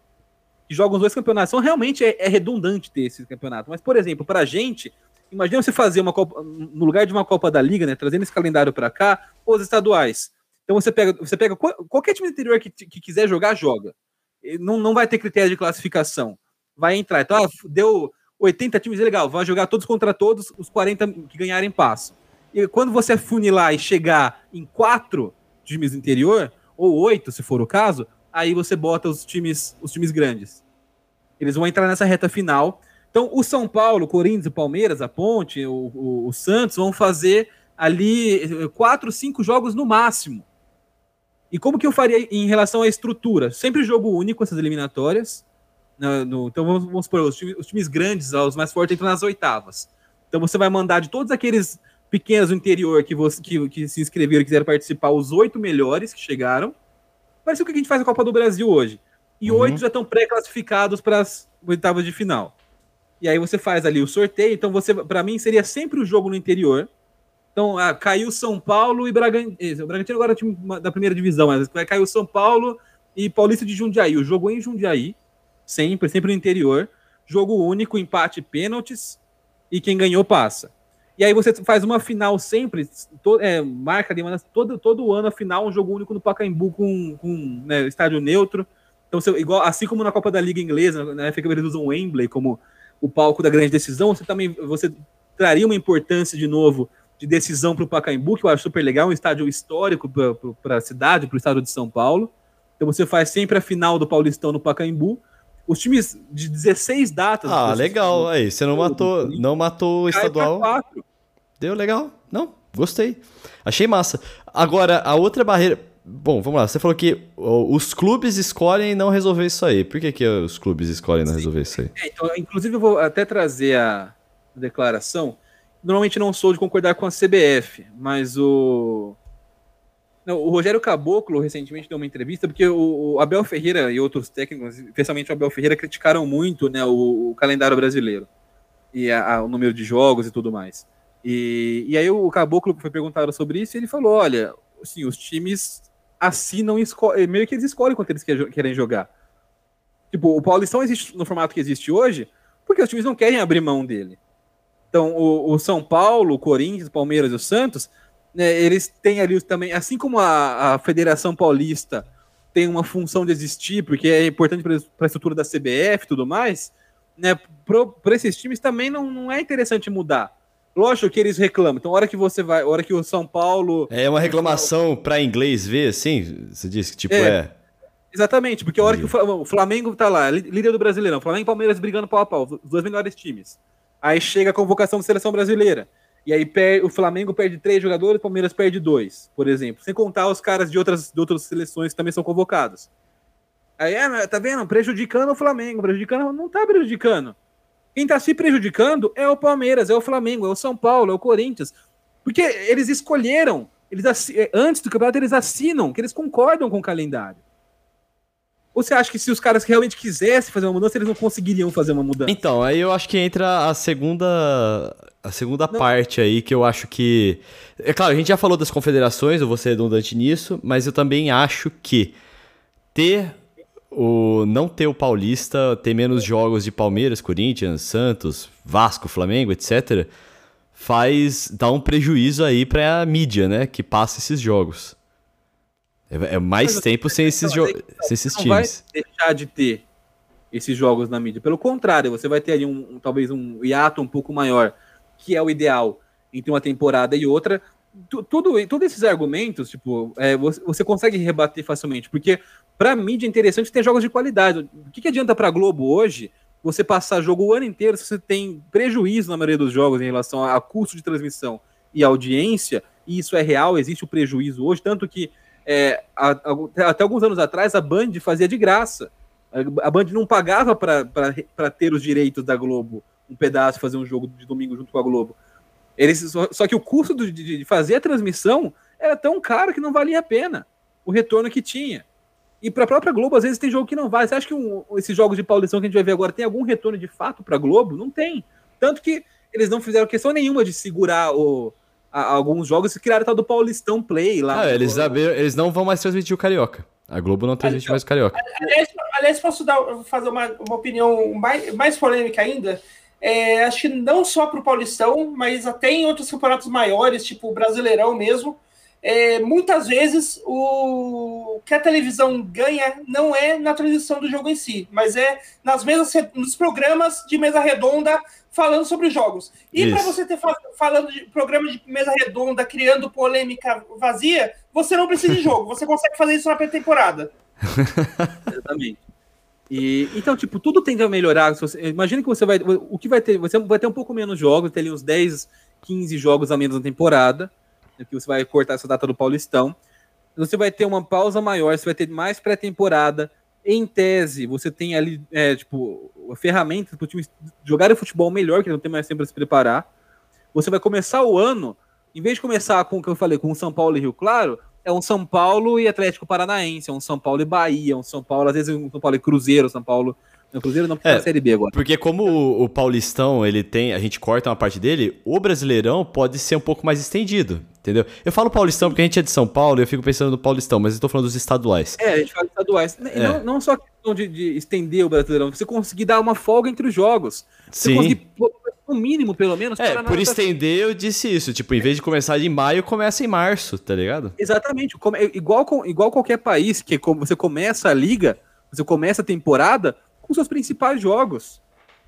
Que jogam os dois campeonatos. Então, realmente é, é redundante ter esse campeonato. Mas, por exemplo, para a gente, imagina você fazer uma Copa, no lugar de uma Copa da Liga, né, trazendo esse calendário para cá, os estaduais. Então você pega, você pega qualquer time do interior que, que quiser jogar, joga. Não, não vai ter critério de classificação. Vai entrar. Então, ah, deu 80 times, legal. Vai jogar todos contra todos, os 40 que ganharem passam. E quando você funilar e chegar em quatro times do interior, ou oito, se for o caso, aí você bota os times, os times grandes. Eles vão entrar nessa reta final. Então, o São Paulo, o Corinthians, o Palmeiras, a Ponte, o, o, o Santos vão fazer ali eh, quatro, cinco jogos no máximo. E como que eu faria em relação à estrutura? Sempre jogo único essas eliminatórias. No, no, então vamos, vamos supor, os times, os times, grandes, os mais fortes, entram nas oitavas. Então você vai mandar de todos aqueles pequenos do interior que, você, que, que se inscreveram e quiseram participar, os oito melhores que chegaram. Parece o que a gente faz na Copa do Brasil hoje. E uhum. oito já estão pré-classificados para as oitavas de final. E aí você faz ali o sorteio. Então você, para mim, seria sempre o jogo no interior então, ah, caiu São Paulo e Bragantino. O Bragantino agora é time da primeira divisão, mas o São Paulo e Paulista de Jundiaí. O jogo em Jundiaí, sempre, sempre no interior. Jogo único, empate, pênaltis. E quem ganhou passa. E aí você faz uma final sempre, to, é, marca ali, todo, todo ano a final, um jogo único no Pacaembu com, com né, estádio neutro. Então, você, igual, assim como na Copa da Liga Inglesa, na né, FA eles usam Wembley como o palco da grande decisão, você também você traria uma importância de novo de decisão para o Pacaembu, que eu acho super legal, um estádio histórico para a cidade, para o estado de São Paulo. Então você faz sempre a final do Paulistão no Pacaembu. Os times de 16 datas. Ah, legal. Aí, você não matou, não matou o estadual. Deu legal. Não, gostei. Achei massa. Agora, a outra barreira. Bom, vamos lá. Você falou que os clubes escolhem não resolver isso aí. Por que, que os clubes escolhem não resolver isso aí? É, então, inclusive, eu vou até trazer a declaração normalmente não sou de concordar com a CBF, mas o. Não, o Rogério Caboclo recentemente deu uma entrevista, porque o, o, Abel Ferreira e outros técnicos, especialmente o Abel Ferreira, criticaram muito né, o, o calendário brasileiro e a, a, o número de jogos e tudo mais. E, e aí o Caboclo foi perguntado sobre isso e ele falou: olha, assim, os times assinam, meio que eles escolhem quanto eles querem jogar. Tipo, o Paulistão existe no formato que existe hoje porque os times não querem abrir mão dele. Então, o, o São Paulo, o Corinthians, o Palmeiras e o Santos, né, eles têm ali também, assim como a, a Federação Paulista tem uma função de existir, porque é importante para a estrutura da CBF e tudo mais, né, para esses times também não, não é interessante mudar. Lógico que eles reclamam. Então, a hora que você vai, a hora que o São Paulo. É uma reclamação para inglês ver, assim? Você disse que tipo é. é... Exatamente, porque a hora que o Flamengo tá lá, líder do Brasileirão, Flamengo e Palmeiras brigando pau a pau, os dois melhores times. Aí chega a convocação da seleção brasileira. E aí o Flamengo perde três jogadores, o Palmeiras perde dois, por exemplo. Sem contar os caras de outras, de outras seleções que também são convocados. Aí, é, tá vendo? Prejudicando o Flamengo. Prejudicando, não tá prejudicando. Quem tá se prejudicando é o Palmeiras, é o Flamengo, é o São Paulo, é o Corinthians. Porque eles escolheram, eles antes do campeonato eles assinam, que eles concordam com o calendário. Ou você acha que se os caras realmente quisessem fazer uma mudança, eles não conseguiriam fazer uma mudança? Então, aí eu acho que entra a segunda a segunda não. parte aí que eu acho que é claro, a gente já falou das confederações, eu vou ser redundante nisso, mas eu também acho que ter o não ter o Paulista, ter menos jogos de Palmeiras, Corinthians, Santos, Vasco, Flamengo, etc, faz dar um prejuízo aí para a mídia, né, que passa esses jogos. É, é mais Mas, tempo sem esses, jo sem esses não times. Vai deixar de ter esses jogos na mídia. Pelo contrário, você vai ter ali um, um, talvez um hiato um pouco maior, que é o ideal entre uma temporada e outra. Tudo, todos esses argumentos, tipo, é, você, você, consegue rebater facilmente, porque para mídia é interessante ter jogos de qualidade. O que, que adianta para Globo hoje você passar jogo o ano inteiro se você tem prejuízo na maioria dos jogos em relação a custo de transmissão e audiência? E isso é real, existe o prejuízo hoje, tanto que é, a, a, até alguns anos atrás, a Band fazia de graça. A, Band não pagava para ter os direitos da Globo, um pedaço, fazer um jogo de domingo junto com a Globo. Eles, só, só que o custo de, de, fazer a transmissão era tão caro que não valia a pena o retorno que tinha. E para a própria Globo, às vezes tem jogo que não vale. Você acha que um, esses jogos de Paulistão que a gente vai ver agora tem algum retorno de fato para a Globo? Não tem. Tanto que eles não fizeram questão nenhuma de segurar o, alguns jogos e criaram tal do Paulistão Play lá. Ah, eles, abriram, eles não vão mais transmitir o Carioca. A Globo não transmite então, mais o Carioca. Aliás, aliás posso dar, fazer uma, uma opinião mais, mais polêmica ainda? É, acho que não só para o Paulistão, mas até em outros campeonatos maiores, tipo o Brasileirão mesmo, é, muitas vezes o que a televisão ganha não é na transmissão do jogo em si, mas é nas mesas, nos programas de mesa redonda falando sobre os jogos. E para você ter falando de programa de mesa redonda, criando polêmica vazia, você não precisa de jogo, você consegue fazer isso na pré-temporada. Exatamente. E, então, tipo, tudo tende a melhorar. Imagina que você vai. O que vai ter? Você vai ter um pouco menos jogos, ter ali uns 10, 15 jogos a menos na temporada que você vai cortar essa data do Paulistão. Você vai ter uma pausa maior, você vai ter mais pré-temporada. Em tese, você tem ali, é, tipo, ferramentas para o time jogar o futebol melhor, que não tem mais tempo para se preparar. Você vai começar o ano, em vez de começar com o que eu falei, com São Paulo e Rio Claro, é um São Paulo e Atlético Paranaense, é um São Paulo e Bahia, um São Paulo, às vezes um São Paulo e Cruzeiro, São Paulo no Cruzeiro não, porque é, tá Série B agora. Porque como o, o, Paulistão, ele tem, a gente corta uma parte dele, o Brasileirão pode ser um pouco mais estendido, entendeu? Eu falo Paulistão porque a gente é de São Paulo e eu fico pensando no Paulistão, mas eu tô falando dos estaduais. É, a gente fala estaduais. É. Não, não só a questão de, de, estender o Brasileirão, você conseguir dar uma folga entre os jogos. Você Sim. conseguir, no mínimo, pelo menos. É, por estender eu disse isso, tipo, em vez de começar em maio, começa em março, tá ligado? Exatamente, igual, igual qualquer país que você começa a liga, você começa a temporada, com seus principais jogos.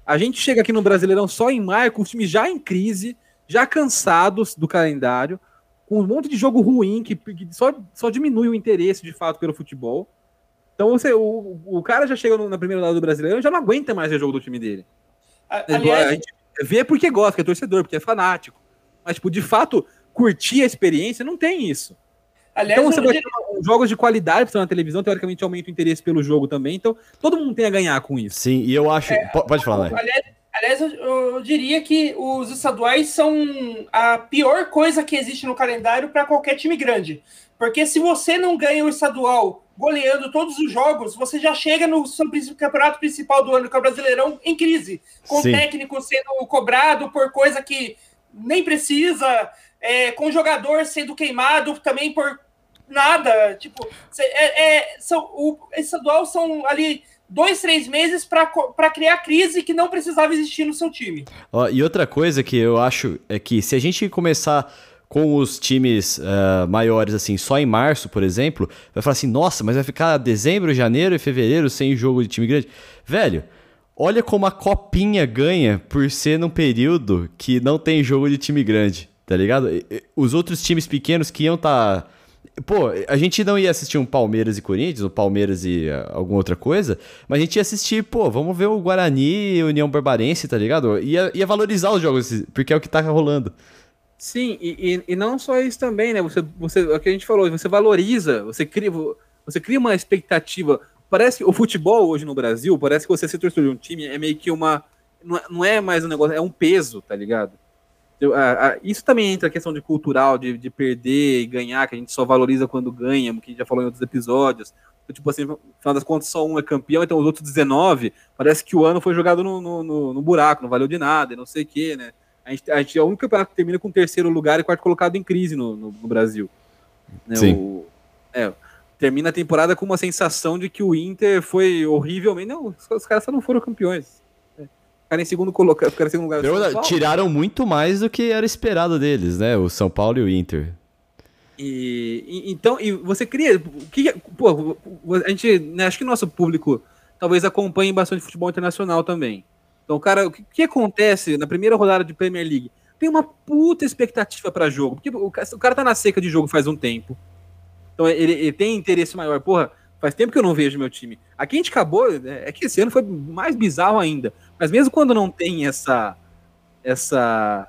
A gente chega aqui no Brasileirão só em maio, com os times já em crise, já cansados do calendário, com um monte de jogo ruim que, que só, só diminui o interesse de fato pelo futebol. Então você, o, o cara já chega na primeira rodada do Brasileirão e já não aguenta mais ver jogo do time dele. Aliás, a gente vê porque gosta, porque é torcedor, porque é fanático. Mas, tipo, de fato, curtir a experiência, não tem isso. Aliás, então você vai ter jogos de qualidade na televisão, teoricamente aumenta o interesse pelo jogo também. Então todo mundo tem a ganhar com isso. Sim, e eu acho. É, pode falar, né? Aliás, aliás eu, eu, diria que os estaduais são a pior coisa que existe no calendário para qualquer time grande. Porque se você não ganha o estadual goleando todos os jogos, você já chega no seu campeonato principal do ano, que é o Brasileirão, em crise. Com Sim. o técnico sendo cobrado por coisa que nem precisa é, com o jogador sendo queimado também por nada. Tipo, é, é, são, o estadual são ali dois, três meses para criar crise que não precisava existir no seu time. Ó, e outra coisa que eu acho é que se a gente começar com os times uh, maiores, assim, só em março, por exemplo, vai falar assim, nossa, mas vai ficar dezembro, janeiro e fevereiro sem jogo de time grande. Velho, olha como a copinha ganha por ser num período que não tem jogo de time grande tá ligado? Os outros times pequenos que iam estar. Tá... Pô, a gente não ia assistir um Palmeiras e Corinthians, um Palmeiras e uh, alguma outra coisa, mas a gente ia assistir, pô, vamos ver o Guarani União Barbarense, tá ligado? Ia, ia valorizar os jogos, porque é o que tá rolando. Sim, e, e, e, não só isso também, né? Você, você, é o que a gente falou, você valoriza, você cria, você cria uma expectativa. Parece que o futebol hoje no Brasil, parece que você se torcedor de um time é meio que uma. Não é, é mais um negócio, é um peso, tá ligado? Isso também entra a questão de cultural, de, de perder e ganhar, que a gente só valoriza quando ganha, que a gente já falou em outros episódios. tipo assim, no final das contas só um é campeão, então os outros 19, parece que o ano foi jogado no, no, no buraco, não valeu de nada, não sei o quê, né? A gente, a gente é o único campeonato que termina com terceiro lugar e quarto colocado em crise no, no, no Brasil. Né? Sim. O, é, termina a temporada com uma sensação de que o Inter foi horrivelmente. Não, os, os caras só não foram campeões. Ficaram em segundo, coloca, ficaram em segundo lugar. Tiraram muito mais do que era esperado deles, né? O São Paulo e o Inter. E, e, então, e você cria. Que, pô, a gente. Né, acho que nosso público talvez acompanhe bastante futebol internacional também. Então, cara, o que, que acontece na primeira rodada de Premier League? Tem uma puta expectativa para jogo. Porque o, o cara tá na seca de jogo faz um tempo. Então ele, ele, tem interesse maior. Porra, faz tempo que eu não vejo meu time. Aqui a gente acabou. É, é que esse ano foi mais bizarro ainda. Mas mesmo quando não tem essa. essa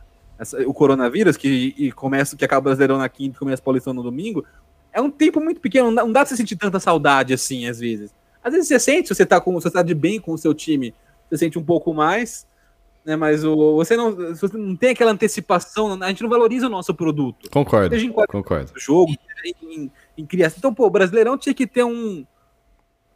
o coronavírus, que e começa, que acaba o Brasileirão na quinta e começa o Paulistão no domingo, é um tempo muito pequeno, não dá, não dá pra você sentir tanta saudade assim, às vezes. Às vezes você sente, se você tá, com, se você tá de bem com o seu time, você sente um pouco mais, né? Mas o, você, não, você não tem aquela antecipação, a gente não valoriza o nosso produto. Concordo, seja em concordo. jogo, em, em criação. Então, pô, o Brasileirão tinha que ter um,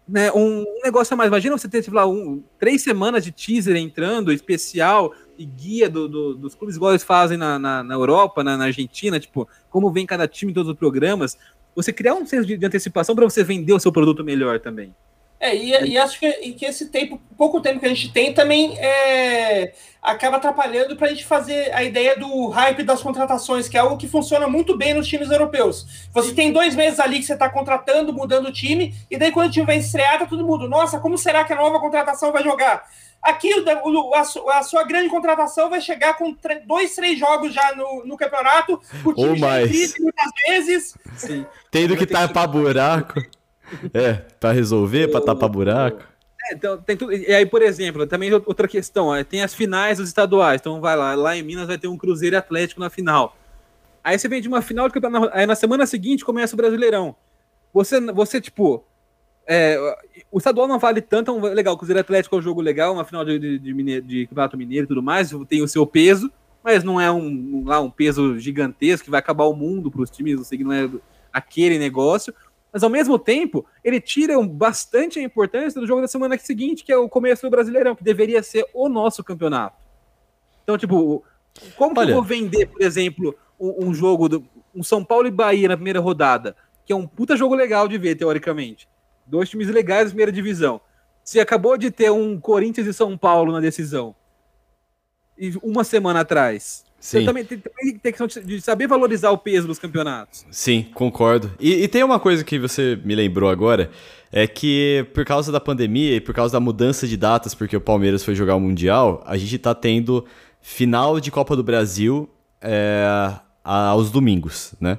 né, um negócio a mais. Imagina você ter, lá, um, três semanas de teaser entrando, especial, e guia do, do, dos clubes, igual eles fazem na, na, na Europa, na, na, Argentina, tipo, como vem cada time em todos os programas, você criar um senso de, de antecipação para você vender o seu produto melhor também. É, e, e acho que, e que, esse tempo, pouco tempo que a gente tem, também é, acaba atrapalhando para a gente fazer a ideia do hype das contratações, que é algo que funciona muito bem nos times europeus. Você tem dois meses ali que você está contratando, mudando o time, e daí quando o time vai estrear, tá todo mundo, nossa, como será que a nova contratação vai jogar? Aqui o, a, a, sua grande contratação vai chegar com dois, três jogos já no, no campeonato, o time Ou mais. Muitas vezes. Sim. Tendo que estar para buraco. É, para resolver, para tapar buraco. É, então, tem tudo. E aí, por exemplo, também outra questão, tem as finais dos estaduais. Então vai lá, lá em Minas vai ter um Cruzeiro Atlético na final. Aí você vem de uma final de campeonato, aí na semana seguinte começa o Brasileirão. Você, você tipo, é, o estadual não vale tanto, é legal, o Cruzeiro Atlético é um jogo legal, uma final de, de, de, de Campeonato Mineiro e tudo mais, tem o seu peso, mas não é um, lá, um peso gigantesco que vai acabar o mundo para os times, não é aquele negócio. Mas ao mesmo tempo, ele tira bastante a importância do jogo da semana seguinte, que é o começo do Brasileirão, que deveria ser o nosso campeonato. Então, tipo, como Olha... que eu vou vender, por exemplo, um, um jogo, do, um São Paulo e Bahia na primeira rodada, que é um puta jogo legal de ver, teoricamente Dois times legais da primeira divisão. Se acabou de ter um Corinthians e São Paulo na decisão, e uma semana atrás. Sim. Você também tem, tem, tem questão de saber valorizar o peso dos campeonatos. Sim, concordo. E, e, tem uma coisa que você me lembrou agora, é que por causa da pandemia e por causa da mudança de datas, porque o Palmeiras foi jogar o Mundial, a gente tá tendo final de Copa do Brasil é, aos domingos, né?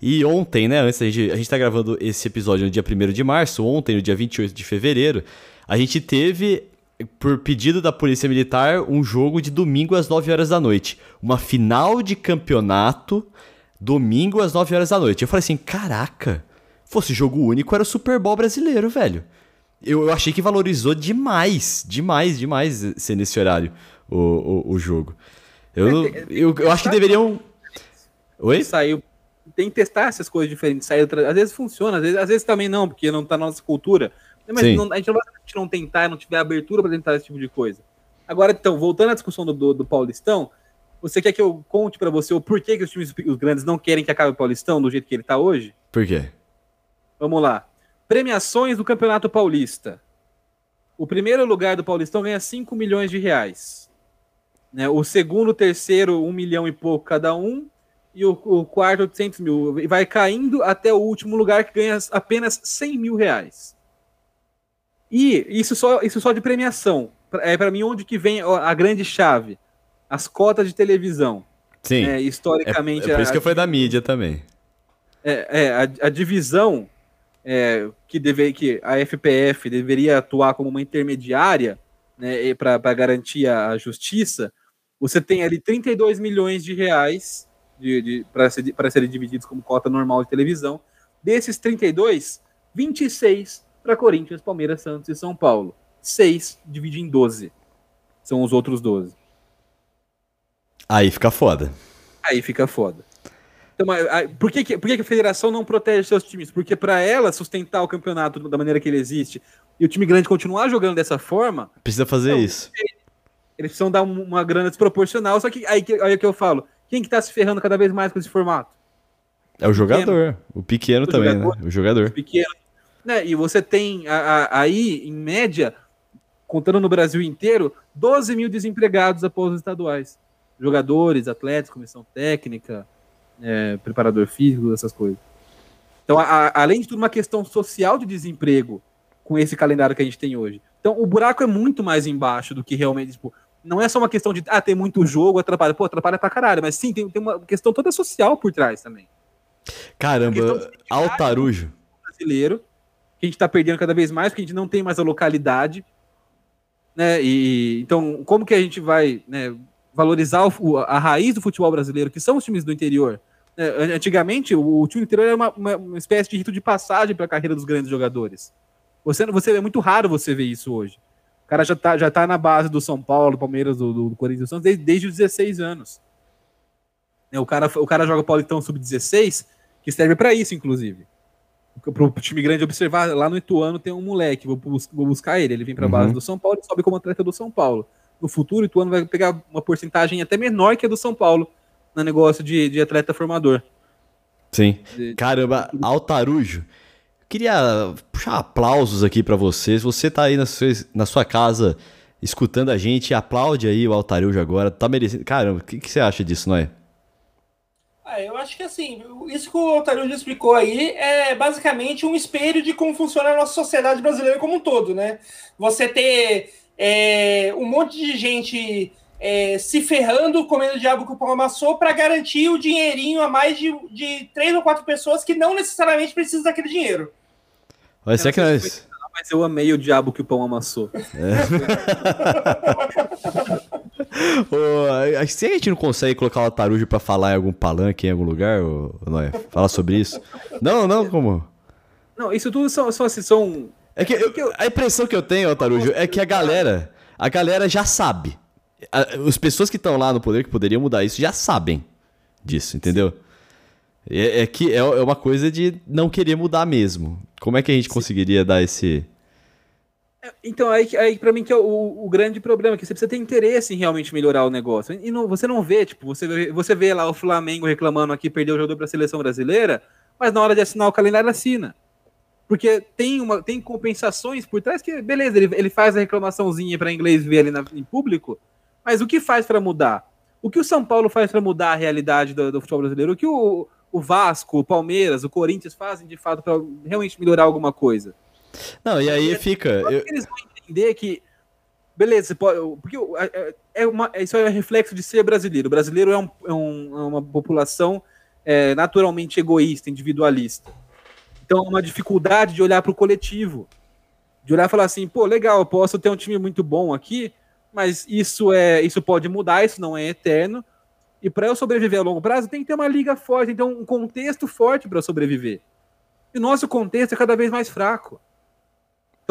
E ontem, né, antes a gente, a gente tá gravando esse episódio no dia 1 de março, ontem, no dia 28 de fevereiro, a gente teve, por pedido da Polícia Militar, um jogo de domingo às 9 horas da noite. Uma final de campeonato, domingo às 9 horas da noite. Eu falei assim, caraca, fosse jogo único, era o Super Bowl brasileiro, velho. Eu, eu achei que valorizou demais, demais, demais ser nesse horário o, o, o jogo. Eu, é, eu, eu acho que deveriam... Oi? Saiu tem que testar essas coisas diferentes. Às vezes funciona, às vezes, às vezes também não, porque não tá na nossa cultura. Mas não, a, gente não vai, não tentar, não tiver abertura para tentar esse tipo de coisa. Agora, então, voltando à discussão do, do, do Paulistão, você quer que eu conte para você o porquê que os times os grandes não querem que acabe o Paulistão do jeito que ele tá hoje? Por quê? Vamos lá. Premiações do Campeonato Paulista. O primeiro lugar do Paulistão ganha 5 milhões de reais. Né? O segundo, terceiro, 1 um milhão e pouco cada um e o, o quarto 800 mil. E vai caindo até o último lugar que ganha apenas 100 mil reais. E isso só, isso só de premiação. É para mim onde que vem a grande chave. As cotas de televisão. Sim. É, historicamente. É, é por isso a, que foi da mídia também. É, é a, a divisão é, que, deve, que a FPF deveria atuar como uma intermediária né, para garantir a justiça. Você tem ali 32 milhões de reais de, de para ser, serem divididos como cota normal de televisão. Desses 32, 26 para Corinthians, Palmeiras, Santos e São Paulo. 6 divide em 12. São os outros 12. Aí fica foda. Aí fica foda. Então, por, que, por que a federação não protege seus times? Porque para ela sustentar o campeonato da maneira que ele existe e o time grande continuar jogando dessa forma. Precisa fazer então, isso. Eles precisam dar uma grana desproporcional. Só que aí, aí é que eu falo: quem que tá se ferrando cada vez mais com esse formato? É o jogador. O pequeno o também, jogador, né? O jogador. O pequeno. Né? E você tem a, a, aí, em média, contando no Brasil inteiro, 12 mil desempregados após os estaduais. Jogadores, atletas, comissão técnica, é, preparador físico, essas coisas. Então, a, além de tudo, uma questão social de desemprego com esse calendário que a gente tem hoje. Então, o buraco é muito mais embaixo do que realmente, tipo, não é só uma questão de, ah, tem muito jogo, atrapalha. Pô, atrapalha pra caralho, mas sim, tem, tem uma questão toda social por trás também. Caramba, Altarujo. Brasileiro, que a gente tá perdendo cada vez mais, porque a gente não tem mais a localidade, né, e então, como que a gente vai, né, valorizar o, a raiz do futebol brasileiro, que são os times do interior, é, antigamente, o, time interior era uma, uma, uma, espécie de rito de passagem para a carreira dos grandes jogadores. Você, você é muito raro você ver isso hoje. O cara já tá, já tá na base do São Paulo, Palmeiras, do, do Corinthians, desde, desde os 16 anos. É, o cara, o cara joga Paulistão sub-16, que serve para isso, inclusive. Para o time grande observar, lá no Ituano tem um moleque, vou, vou buscar ele. Ele vem para a base uhum. do São Paulo e sobe como atleta do São Paulo. No futuro, o Ituano vai pegar uma porcentagem até menor que a do São Paulo no negócio de, de atleta formador. Sim. Caramba, Altarujo. Queria puxar aplausos aqui para vocês. Você tá aí na sua, na sua casa escutando a gente, aplaude aí o Altarujo agora. Tá merecendo. Caramba, o que, que, você acha disso, Noé? Ah, eu acho que assim, isso que o Altarujo explicou aí é basicamente um espelho de como funciona a nossa sociedade brasileira como um todo, né? Você ter é, um monte de gente é, se ferrando, comendo o diabo que o pão amassou, para garantir o dinheirinho a mais de, de três ou quatro pessoas que não necessariamente precisam daquele dinheiro. Vai ser que nós. Mas eu amei o diabo que o pão amassou. É. oh, se a gente não consegue colocar o tarujo para falar em algum palanque em algum lugar, ou, não é? Falar sobre isso? Não, não, como? Não, isso tudo são, são, assim, são é que eu, a impressão que eu tenho, Tarujo, é que a galera, a galera já sabe. As pessoas que estão lá no poder que poderiam mudar isso já sabem disso, entendeu? É, é, que é, é uma coisa de não querer mudar mesmo. Como é que a gente conseguiria dar esse. Então, aí, aí para mim que é o, o, grande problema, que você precisa ter interesse em realmente melhorar o negócio. E não, você não vê, tipo, você vê, você vê lá o Flamengo reclamando aqui, perdeu o jogador para a seleção brasileira, mas na hora de assinar o calendário assina. Porque tem, uma, tem compensações por trás que, beleza, ele, ele faz a reclamaçãozinha para inglês ver ali na, em público, mas o que faz para mudar? O que o São Paulo faz para mudar a realidade do, do, futebol brasileiro? O que o, o Vasco, o Palmeiras, o Corinthians fazem de fato para realmente melhorar alguma coisa? Não, e aí fica. Eu... Eles vão entender que. Beleza, pode, porque é, é uma, isso é um reflexo de ser brasileiro. O brasileiro é, um, é, um, é uma população é, naturalmente egoísta, individualista. Então, uma dificuldade de olhar para o coletivo, de olhar e falar assim, pô, legal, eu posso ter um time muito bom aqui, mas isso é, isso pode mudar, isso não é eterno. E para eu sobreviver a longo prazo, tem que ter uma liga forte, tem que ter um contexto forte para sobreviver. E o nosso contexto é cada vez mais fraco.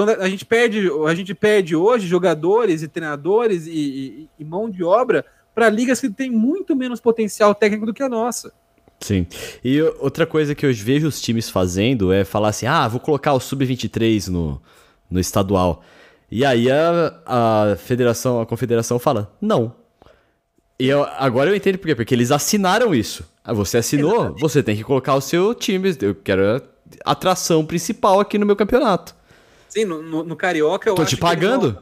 Então a gente perde, a gente perde hoje jogadores e treinadores e, e, e mão de obra para ligas que têm muito menos potencial técnico do que a nossa. Sim. E outra coisa que eu vejo os times fazendo é falar assim: ah, vou colocar o Sub-23 no, no estadual. E aí a, a federação, a confederação fala: não. E eu, agora eu entendo por quê. Porque eles assinaram isso. Ah, você assinou, Exatamente. você tem que colocar o seu time. Eu quero a atração principal aqui no meu campeonato. Sim, no, no, no Carioca eu Tô te pagando.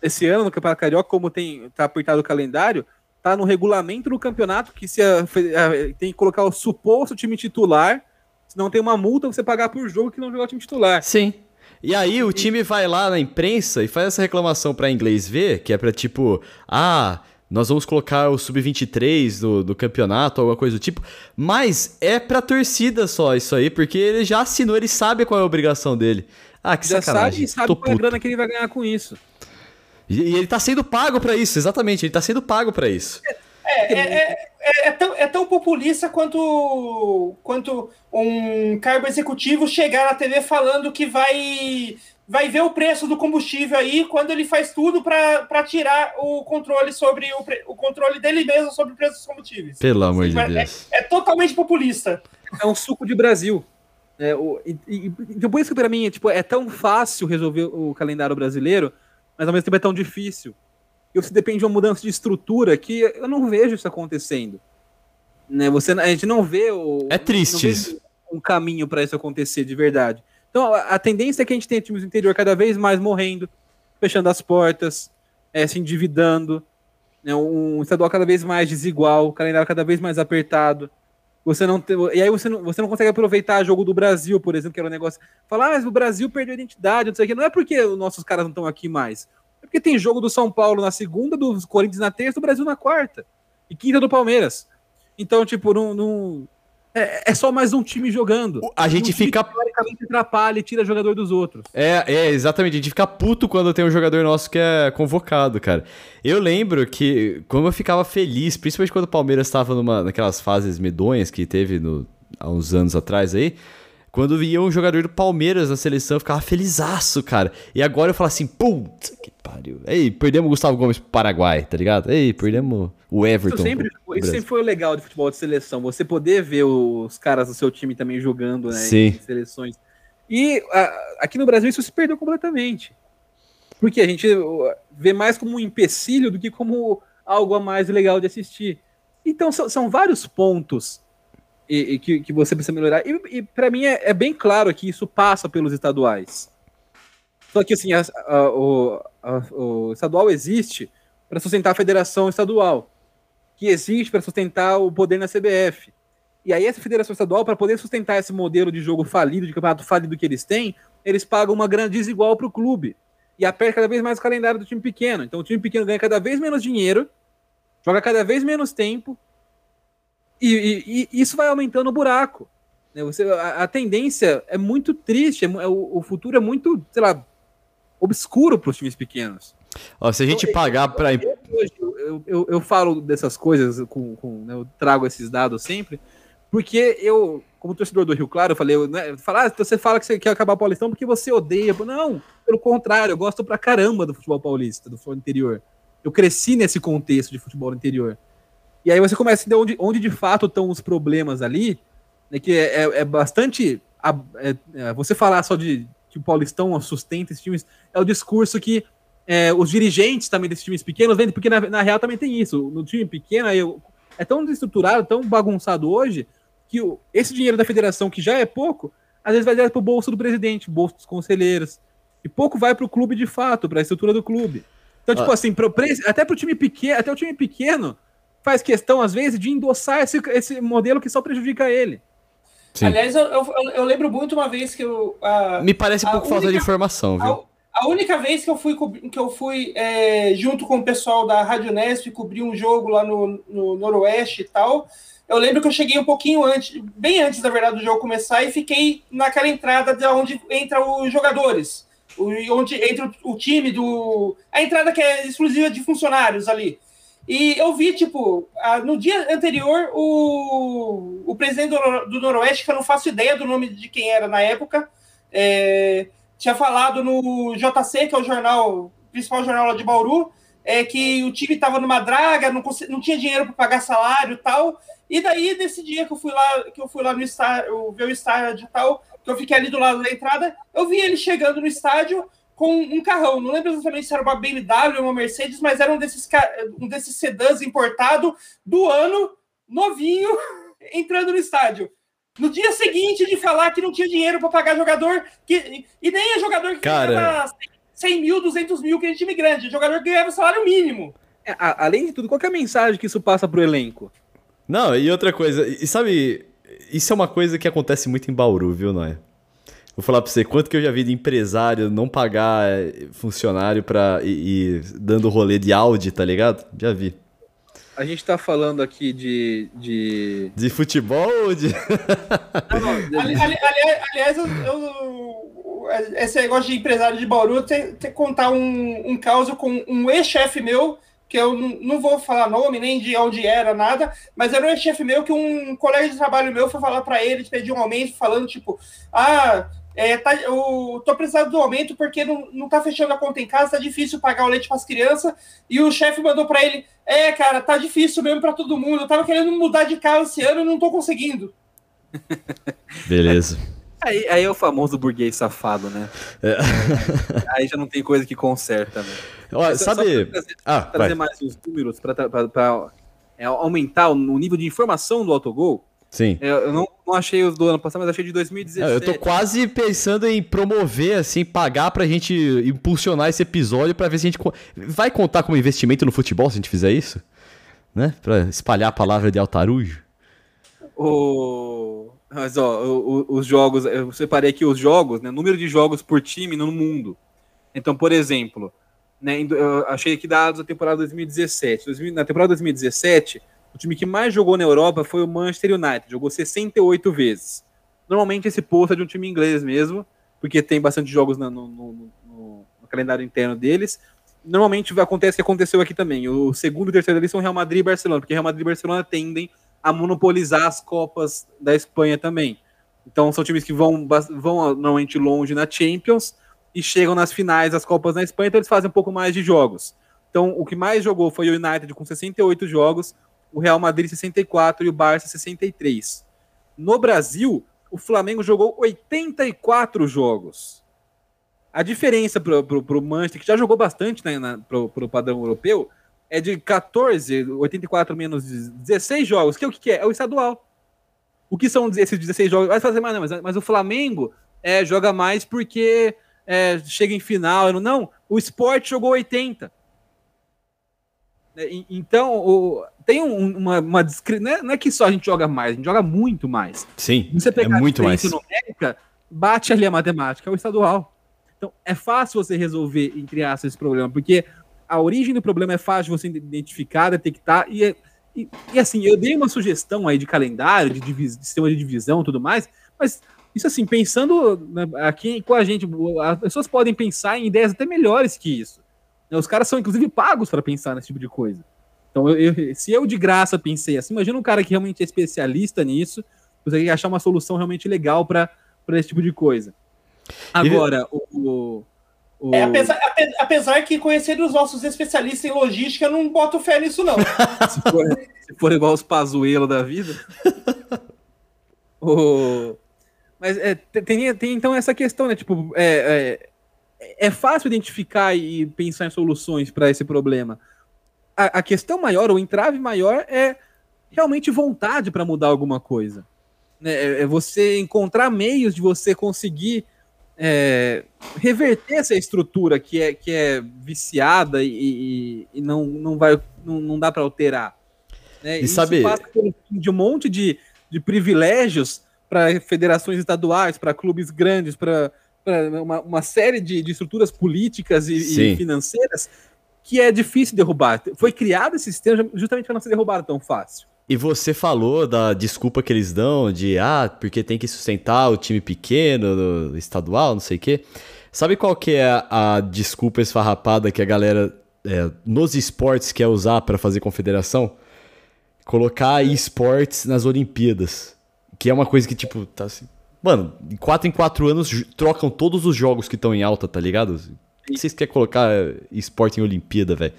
esse ano no Campeonato Carioca, como tem tá apertado o calendário, tá no regulamento do campeonato que se a, a, tem que colocar o suposto time titular, senão tem uma multa você pagar por jogo que não jogar o time titular. Sim. E aí o time vai lá na imprensa e faz essa reclamação para inglês ver, que é para tipo, ah, nós vamos colocar o sub-23 do, do campeonato, alguma coisa do tipo. Mas é pra torcida só isso aí, porque ele já assinou, ele sabe qual é a obrigação dele. Ah, que já sacanagem. sabe, sabe qual é a grana que ele vai ganhar com isso. E, ele tá sendo pago para isso, exatamente, ele tá sendo pago para isso. É, é, é, é, tão, é tão populista quanto, quanto um cargo executivo chegar na TV falando que vai, vai ver o preço do combustível aí quando ele faz tudo para tirar o controle sobre o, o controle dele mesmo sobre o preço dos combustíveis. Pelo amor de Deus. É, é, totalmente populista. É um suco de Brasil. É, o, e, e, então por isso que para mim tipo, é tão fácil resolver o calendário brasileiro, mas ao mesmo tempo é tão difícil. E você depende de uma mudança de estrutura que eu não vejo isso acontecendo. Né? Você, a gente não vê o. É triste Um caminho para isso acontecer de verdade. Então a, a, tendência é que a gente tenha times do interior cada vez mais morrendo, fechando as portas, é, se endividando, né? um estadual cada vez mais desigual, o calendário cada vez mais apertado. Você não tem, e aí você não, você não consegue aproveitar o jogo do Brasil, por exemplo, que era um negócio. Falar, ah, mas o Brasil perdeu a identidade, não sei o que. Não é porque os nossos caras não estão aqui mais. É porque tem jogo do São Paulo na segunda, do Corinthians na terça, do Brasil na quarta. E quinta do Palmeiras. Então, tipo, não é, é, só mais um time jogando. A gente um fica. Teoricamente atrapalha e tira jogador dos outros. É, é, exatamente. A gente fica puto quando tem um jogador nosso que é convocado, cara. Eu lembro que, como eu ficava feliz, principalmente quando o Palmeiras estava naquelas fases medonhas que teve no, há uns anos atrás aí. Quando via um jogador do Palmeiras na seleção, eu ficava felizaço, cara. E agora eu falo assim, putz, que pariu. Ei, perdemos o Gustavo Gomes pro Paraguai, tá ligado? Ei, perdemos o Everton. Isso sempre, isso sempre foi o legal de futebol de seleção. Você poder ver os caras do seu time também jogando, né? Sim. Em seleções. E a, aqui no Brasil isso se perdeu completamente. Porque a gente vê mais como um empecilho do que como algo a mais legal de assistir. Então são, são vários pontos e, e que, que, você precisa melhorar. E, e para mim é, é, bem claro que isso passa pelos estaduais. Só que assim, a, a, o, a, o estadual existe para sustentar a federação estadual, que existe para sustentar o poder na CBF. E aí essa federação estadual, para poder sustentar esse modelo de jogo falido, de campeonato falido que eles têm, eles pagam uma grana desigual para o clube. E aperta cada vez mais o calendário do time pequeno. Então o time pequeno ganha cada vez menos dinheiro, joga cada vez menos tempo, e, e, e isso vai aumentando o buraco. Né? Você, a, a, tendência é muito triste, é, é, o, o, futuro é muito, sei lá, obscuro para os times pequenos. Ó, se a gente então, pagar para. Eu, eu, eu, falo dessas coisas, com, com né, eu trago esses dados sempre, porque eu, como torcedor do Rio Claro, eu falei, né, falar, ah, você fala que você quer acabar o Paulistão porque você odeia. Não, pelo contrário, eu gosto pra caramba do futebol paulista, do futebol interior. Eu cresci nesse contexto de futebol interior. E aí você começa a entender onde, onde de fato estão os problemas ali, né, que é, é, é bastante. É, é, você falar só de que o Paulistão sustenta esses times, é o discurso que é, os dirigentes também desses times pequenos vendem, porque na, na real também tem isso. No time pequeno aí, é tão desestruturado, tão bagunçado hoje, que o, esse dinheiro da federação, que já é pouco, às vezes vai direto para o bolso do presidente, bolso dos conselheiros. E pouco vai para o clube de fato, para a estrutura do clube. Então, tipo ah. assim, pro, até para time pequeno, até o time pequeno, faz questão, às vezes, de endossar esse, esse modelo que só prejudica ele. Sim. Aliás, eu, eu, eu, lembro muito uma vez que eu. A, Me parece um pouco única, falta de informação, viu? A, a, única vez que eu fui, que eu fui é, junto com o pessoal da Rádio Nesp cobrir um jogo lá no, no Noroeste e tal. Eu lembro que eu cheguei um pouquinho antes, bem antes, na verdade, do jogo começar, e fiquei naquela entrada de onde entram os jogadores. Onde entra o, o time do. A entrada que é exclusiva de funcionários ali. E eu vi, tipo, no dia anterior, o, o presidente do, do Noroeste, que eu não faço ideia do nome de quem era na época, é, tinha falado no JC, que é o jornal, principal jornal lá de Bauru, é, que o time estava numa draga, não, não tinha dinheiro para pagar salário e tal. E daí, nesse dia que eu fui lá, que eu fui lá no estádio, ver o estádio e tal, que eu fiquei ali do lado da entrada, eu vi ele chegando no estádio com um carrão. Não lembro exatamente se era uma BMW ou uma Mercedes, mas era um desses, um desses sedãs importado do ano, novinho, entrando no estádio. No dia seguinte de falar que não tinha dinheiro para pagar jogador, que, e nem é jogador que Cara... ganhava 100 mil, 200 mil, que é time grande, é jogador que ganhava salário mínimo. É, a, além de tudo, qual é a mensagem que isso passa pro elenco? Não, e outra coisa, e sabe, isso é uma coisa que acontece muito em Bauru, viu, Noé? Vou falar pra você, quanto que eu já vi de empresário não pagar eh, funcionário pra ir, ir dando rolê de Audi, tá ligado? Já vi. A gente tá falando aqui de. De, de futebol ou de. ali, ali, aliás, eu, eu, esse negócio de empresário de Bauru, tem que contar um, um caso com um ex-chefe meu, que eu não vou falar nome, nem de onde era, nada, mas era um ex-chefe meu que um colega de trabalho meu foi falar para ele, pedir um aumento, falando tipo, ah É, tá, eu tô precisando do aumento porque não, não tá fechando a conta em casa, tá difícil pagar o leite para as crianças. E o chefe mandou para ele: É, cara, tá difícil mesmo para todo mundo. Eu tava querendo mudar de carro esse ano e não tô conseguindo. Beleza. Aí, aí é o famoso burguês safado, né? É. Aí já não tem coisa que conserta, né? Olha, sabe. trazer, ah, trazer mais os números para é, aumentar o nível de informação do autogol. Sim. É, eu não, não, achei os do ano passado, mas achei de 2017. Eu tô quase pensando em promover, assim, pagar pra gente impulsionar esse episódio pra ver se a gente. Vai contar como investimento no futebol se a gente fizer isso? Né? Pra espalhar a palavra de altarujo. O... Mas, ó, os jogos. Eu separei aqui os jogos, né? Número de jogos por time no mundo. Então, por exemplo, né, eu achei aqui dados da temporada 2017. Na temporada 2017 o time que mais jogou na Europa foi o Manchester United, jogou 68 vezes. Normalmente esse posto é de um time inglês mesmo, porque tem bastante jogos no, no, no, no calendário interno deles. Normalmente acontece o que aconteceu aqui também. O segundo e terceiro ali são Real Madrid e Barcelona, porque Real Madrid e Barcelona tendem a monopolizar as Copas da Espanha também. Então são times que vão, vão normalmente longe na Champions e chegam nas finais das Copas na Espanha, então eles fazem um pouco mais de jogos. Então o que mais jogou foi o United com 68 jogos, o Real Madrid 64 e o Barça 63. No Brasil, o Flamengo jogou 84 jogos. A diferença para o Manchester, que já jogou bastante né, para o padrão europeu, é de 14, 84 menos 16 jogos, que é o que, que é? É o estadual. O que são esses 16 jogos? Vai fazer mais, não, mas, mas o Flamengo é, joga mais porque é, chega em final. Não, o esporte jogou 80. É, então, o, tem uma, uma não, é, não é que só a gente joga mais, a gente joga muito mais. Sim, você pegar é muito mais. numérica, bate ali a matemática, é o estadual. Então, é fácil você resolver, entre aspas, esse problema, porque a origem do problema é fácil de você identificar, detectar, e, é, e, e, assim, eu dei uma sugestão aí de calendário, de, de sistema de divisão e tudo mais, mas isso assim, pensando né, aqui com a gente, as pessoas podem pensar em ideias até melhores que isso. Os caras são, inclusive, pagos para pensar nesse tipo de coisa. Então, eu, eu, se eu de graça pensei assim, imagina um cara que realmente é especialista nisso, consegue achar uma solução realmente legal para esse tipo de coisa. Agora, o, o, o... É, apesar, apesar que conhecendo os nossos especialistas em logística, eu não boto fé nisso, não. se, for, se, for, igual os Pazuelo da vida. o... Mas é, tem, tem então essa questão, né? Tipo, é, é é fácil identificar e pensar em soluções para esse problema. A, a, questão maior, o entrave maior é realmente vontade para mudar alguma coisa. É, é, você encontrar meios de você conseguir é, reverter essa estrutura que é, que é viciada e, e, não, não, vai, não, não dá para alterar. Né? E Isso sabe... passa de um monte de, de privilégios para federações estaduais, para clubes grandes, para uma, uma série de, de, estruturas políticas e, e, financeiras que é difícil derrubar. Foi criado esse sistema justamente para não ser derrubado tão fácil. E você falou da desculpa que eles dão de ah, porque tem que sustentar o time pequeno, estadual, não sei o quê. Sabe qual que é a, a desculpa esfarrapada que a galera é, nos esportes quer usar para fazer confederação? Colocar esportes nas Olimpíadas. Que é uma coisa que, tipo, tá assim, Mano, em 4 em 4 anos trocam todos os jogos que estão em alta, tá ligado? Vocês querem colocar esporte em Olimpíada, velho?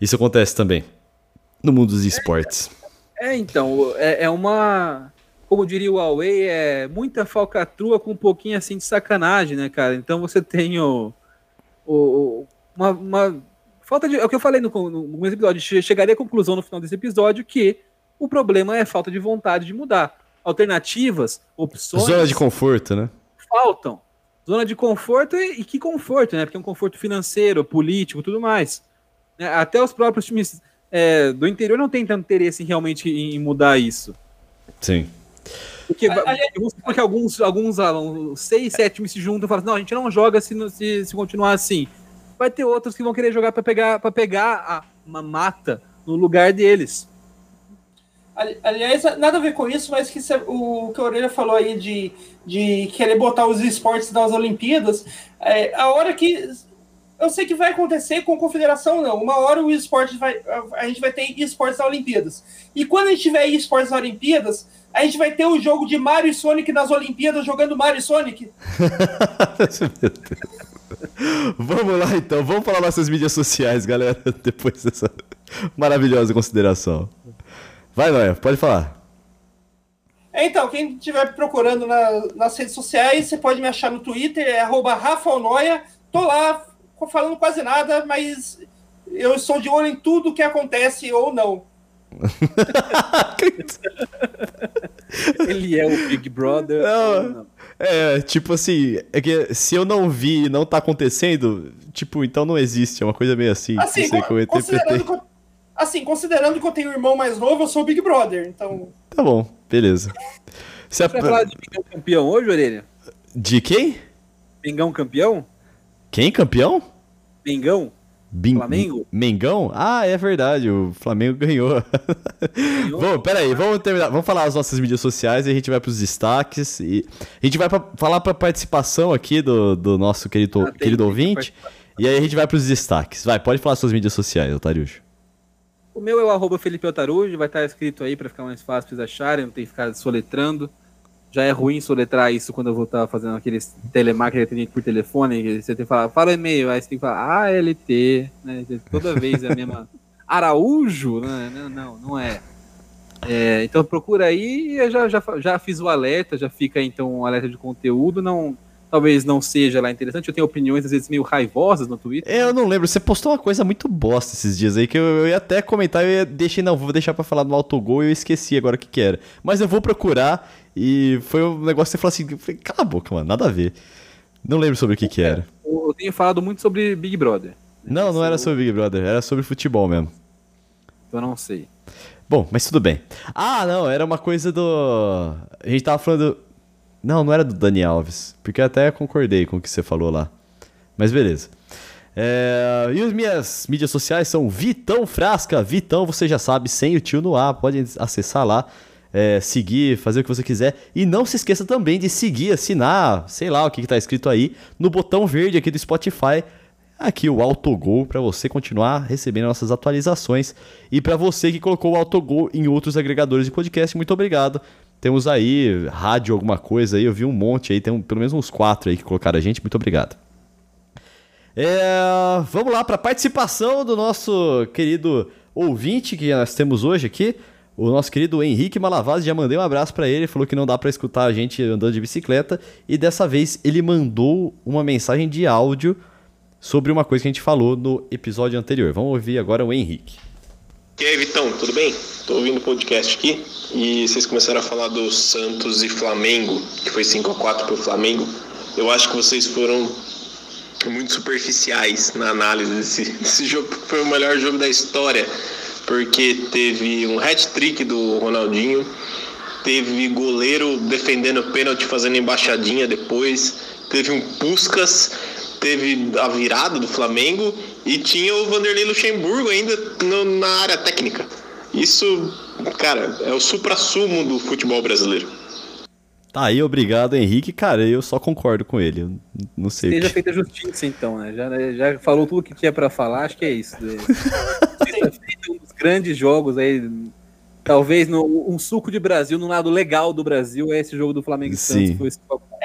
Isso acontece também. No mundo dos esportes. É, é então, é, é, uma. Como diria o Huawei, é muita falcatrua com um pouquinho assim de sacanagem, né, cara? Então você tem o. o uma, uma, falta de. É o que eu falei no, no, no episódio. Chegaria à conclusão no final desse episódio que o problema é falta de vontade de mudar alternativas, opções. Zona de conforto, né? Faltam. Zona de conforto e, e que conforto, né? Porque é um conforto financeiro, político, tudo mais. É, até os próprios times é, do interior não têm tanto interesse realmente em mudar isso. Sim. Porque, porque alguns, alguns, alguns seis, sete times se juntam e falam não, a gente não joga se, se, se continuar assim. Vai ter outros que vão querer jogar para pegar, pegar a, uma mata no lugar deles. Aliás, nada a ver com isso, mas que o que a Orelha falou aí de, de querer botar os esportes das Olimpíadas, é, a hora que eu sei que vai acontecer com confederação, não. Uma hora o esporte vai. A gente vai ter esportes das Olimpíadas. E quando a gente tiver esportes das Olimpíadas, a gente vai ter o jogo de Mario e Sonic nas Olimpíadas jogando Mario e Sonic. vamos lá então, vamos falar nossas mídias sociais, galera, depois dessa maravilhosa consideração. Vai, Noia, pode falar. Então, quem estiver procurando na, nas redes sociais, você pode me achar no Twitter, é arroba Rafael Noia. Tô lá falando quase nada, mas eu estou de olho em tudo que acontece ou não. Ele é o Big Brother. Não, é, tipo assim, é que se eu não vi e não tá acontecendo, tipo, então não existe. É uma coisa meio assim. Assim, considerando, que eu, assim considerando que eu tenho um irmão mais novo, eu sou o Big Brother, então. Tá bom, beleza. Você vai falar de Mengão campeão hoje, Orelha? De quem? Mengão campeão? Quem campeão? Mengão? Bing... Flamengo? Mengão? Ah, é verdade, o Flamengo ganhou. ganhou. Bom, peraí, vamos terminar. Vamos falar as nossas mídias sociais e a gente vai para os destaques. E a gente vai pra, falar para a participação aqui do, do nosso querido, ah, querido ouvinte. E aí a gente vai para os destaques. Vai, pode falar suas mídias sociais, Otariujo. O meu é o arroba Felipe Otarujo, vai estar escrito aí para ficar mais fácil para vocês acharem, não tem que ficar soletrando já é ruim soletrar isso quando eu vou estar fazendo aqueles telemarketing por telefone, você tem que falar, fala e-mail, aí você tem que falar ALT, né? Toda vez é a mesma. Araújo? Né? Não, não, não é. é. Então procura aí, eu já, já, já fiz o alerta, já fica então um alerta de conteúdo, não talvez não seja lá interessante. Eu tenho opiniões, às vezes, meio raivosas no Twitter. É, eu não lembro. Você postou uma coisa muito bosta esses dias aí, que eu, eu ia até comentar, eu ia deixei, não, vou deixar pra falar no autogol e eu esqueci agora o que que era. Mas eu vou procurar e foi um negócio que você falou assim, cala a boca, mano, nada a ver. Não lembro sobre o que que era. Eu tenho falado muito sobre Big Brother. Não, não era sobre Big Brother, era sobre futebol mesmo. Eu não sei. Bom, mas tudo bem. Ah, não, era uma coisa do. A gente tava falando. Não, não era do Dani Alves. Porque até concordei com o que você falou lá. Mas beleza. É... E as minhas mídias sociais são Vitão Frasca. Vitão, você já sabe, sem o tio no ar. Pode acessar lá. É, seguir, fazer o que você quiser. E não se esqueça também de seguir, assinar, sei lá o que está escrito aí, no botão verde aqui do Spotify. Aqui o Autogol para você continuar recebendo nossas atualizações. E para você que colocou o Autogol em outros agregadores de podcast, muito obrigado. Temos aí rádio, alguma coisa aí, eu vi um monte aí, tem um, pelo menos uns quatro aí que colocaram a gente, muito obrigado. É, vamos lá para a participação do nosso querido ouvinte que nós temos hoje aqui, o nosso querido Henrique Malavaz. Já mandei um abraço para ele, falou que não dá para escutar a gente andando de bicicleta e dessa vez ele mandou uma mensagem de áudio sobre uma coisa que a gente falou no episódio anterior. Vamos ouvir agora o Henrique. E aí, Vitão, tudo bem? Tô ouvindo o podcast aqui e vocês começaram a falar do Santos e Flamengo, que foi 5 a 4 pro Flamengo. Eu acho que vocês foram muito superficiais na análise desse, desse jogo, foi o melhor jogo da história, porque teve um hat-trick do Ronaldinho, teve goleiro defendendo pênalti, fazendo embaixadinha depois, teve um Puscas teve a virada do Flamengo e tinha o Vanderlei Luxemburgo ainda no, na área técnica. Isso, cara, é o supra-sumo do futebol brasileiro. Tá aí, obrigado, Henrique. Cara, eu só concordo com ele. Eu não sei. Seja que... feita justiça, então, né? Já, já falou tudo que tinha para falar, acho que é isso. um dos grandes jogos aí Talvez no, um suco de Brasil, no lado legal do Brasil, é esse jogo do Flamengo e Santos. Foi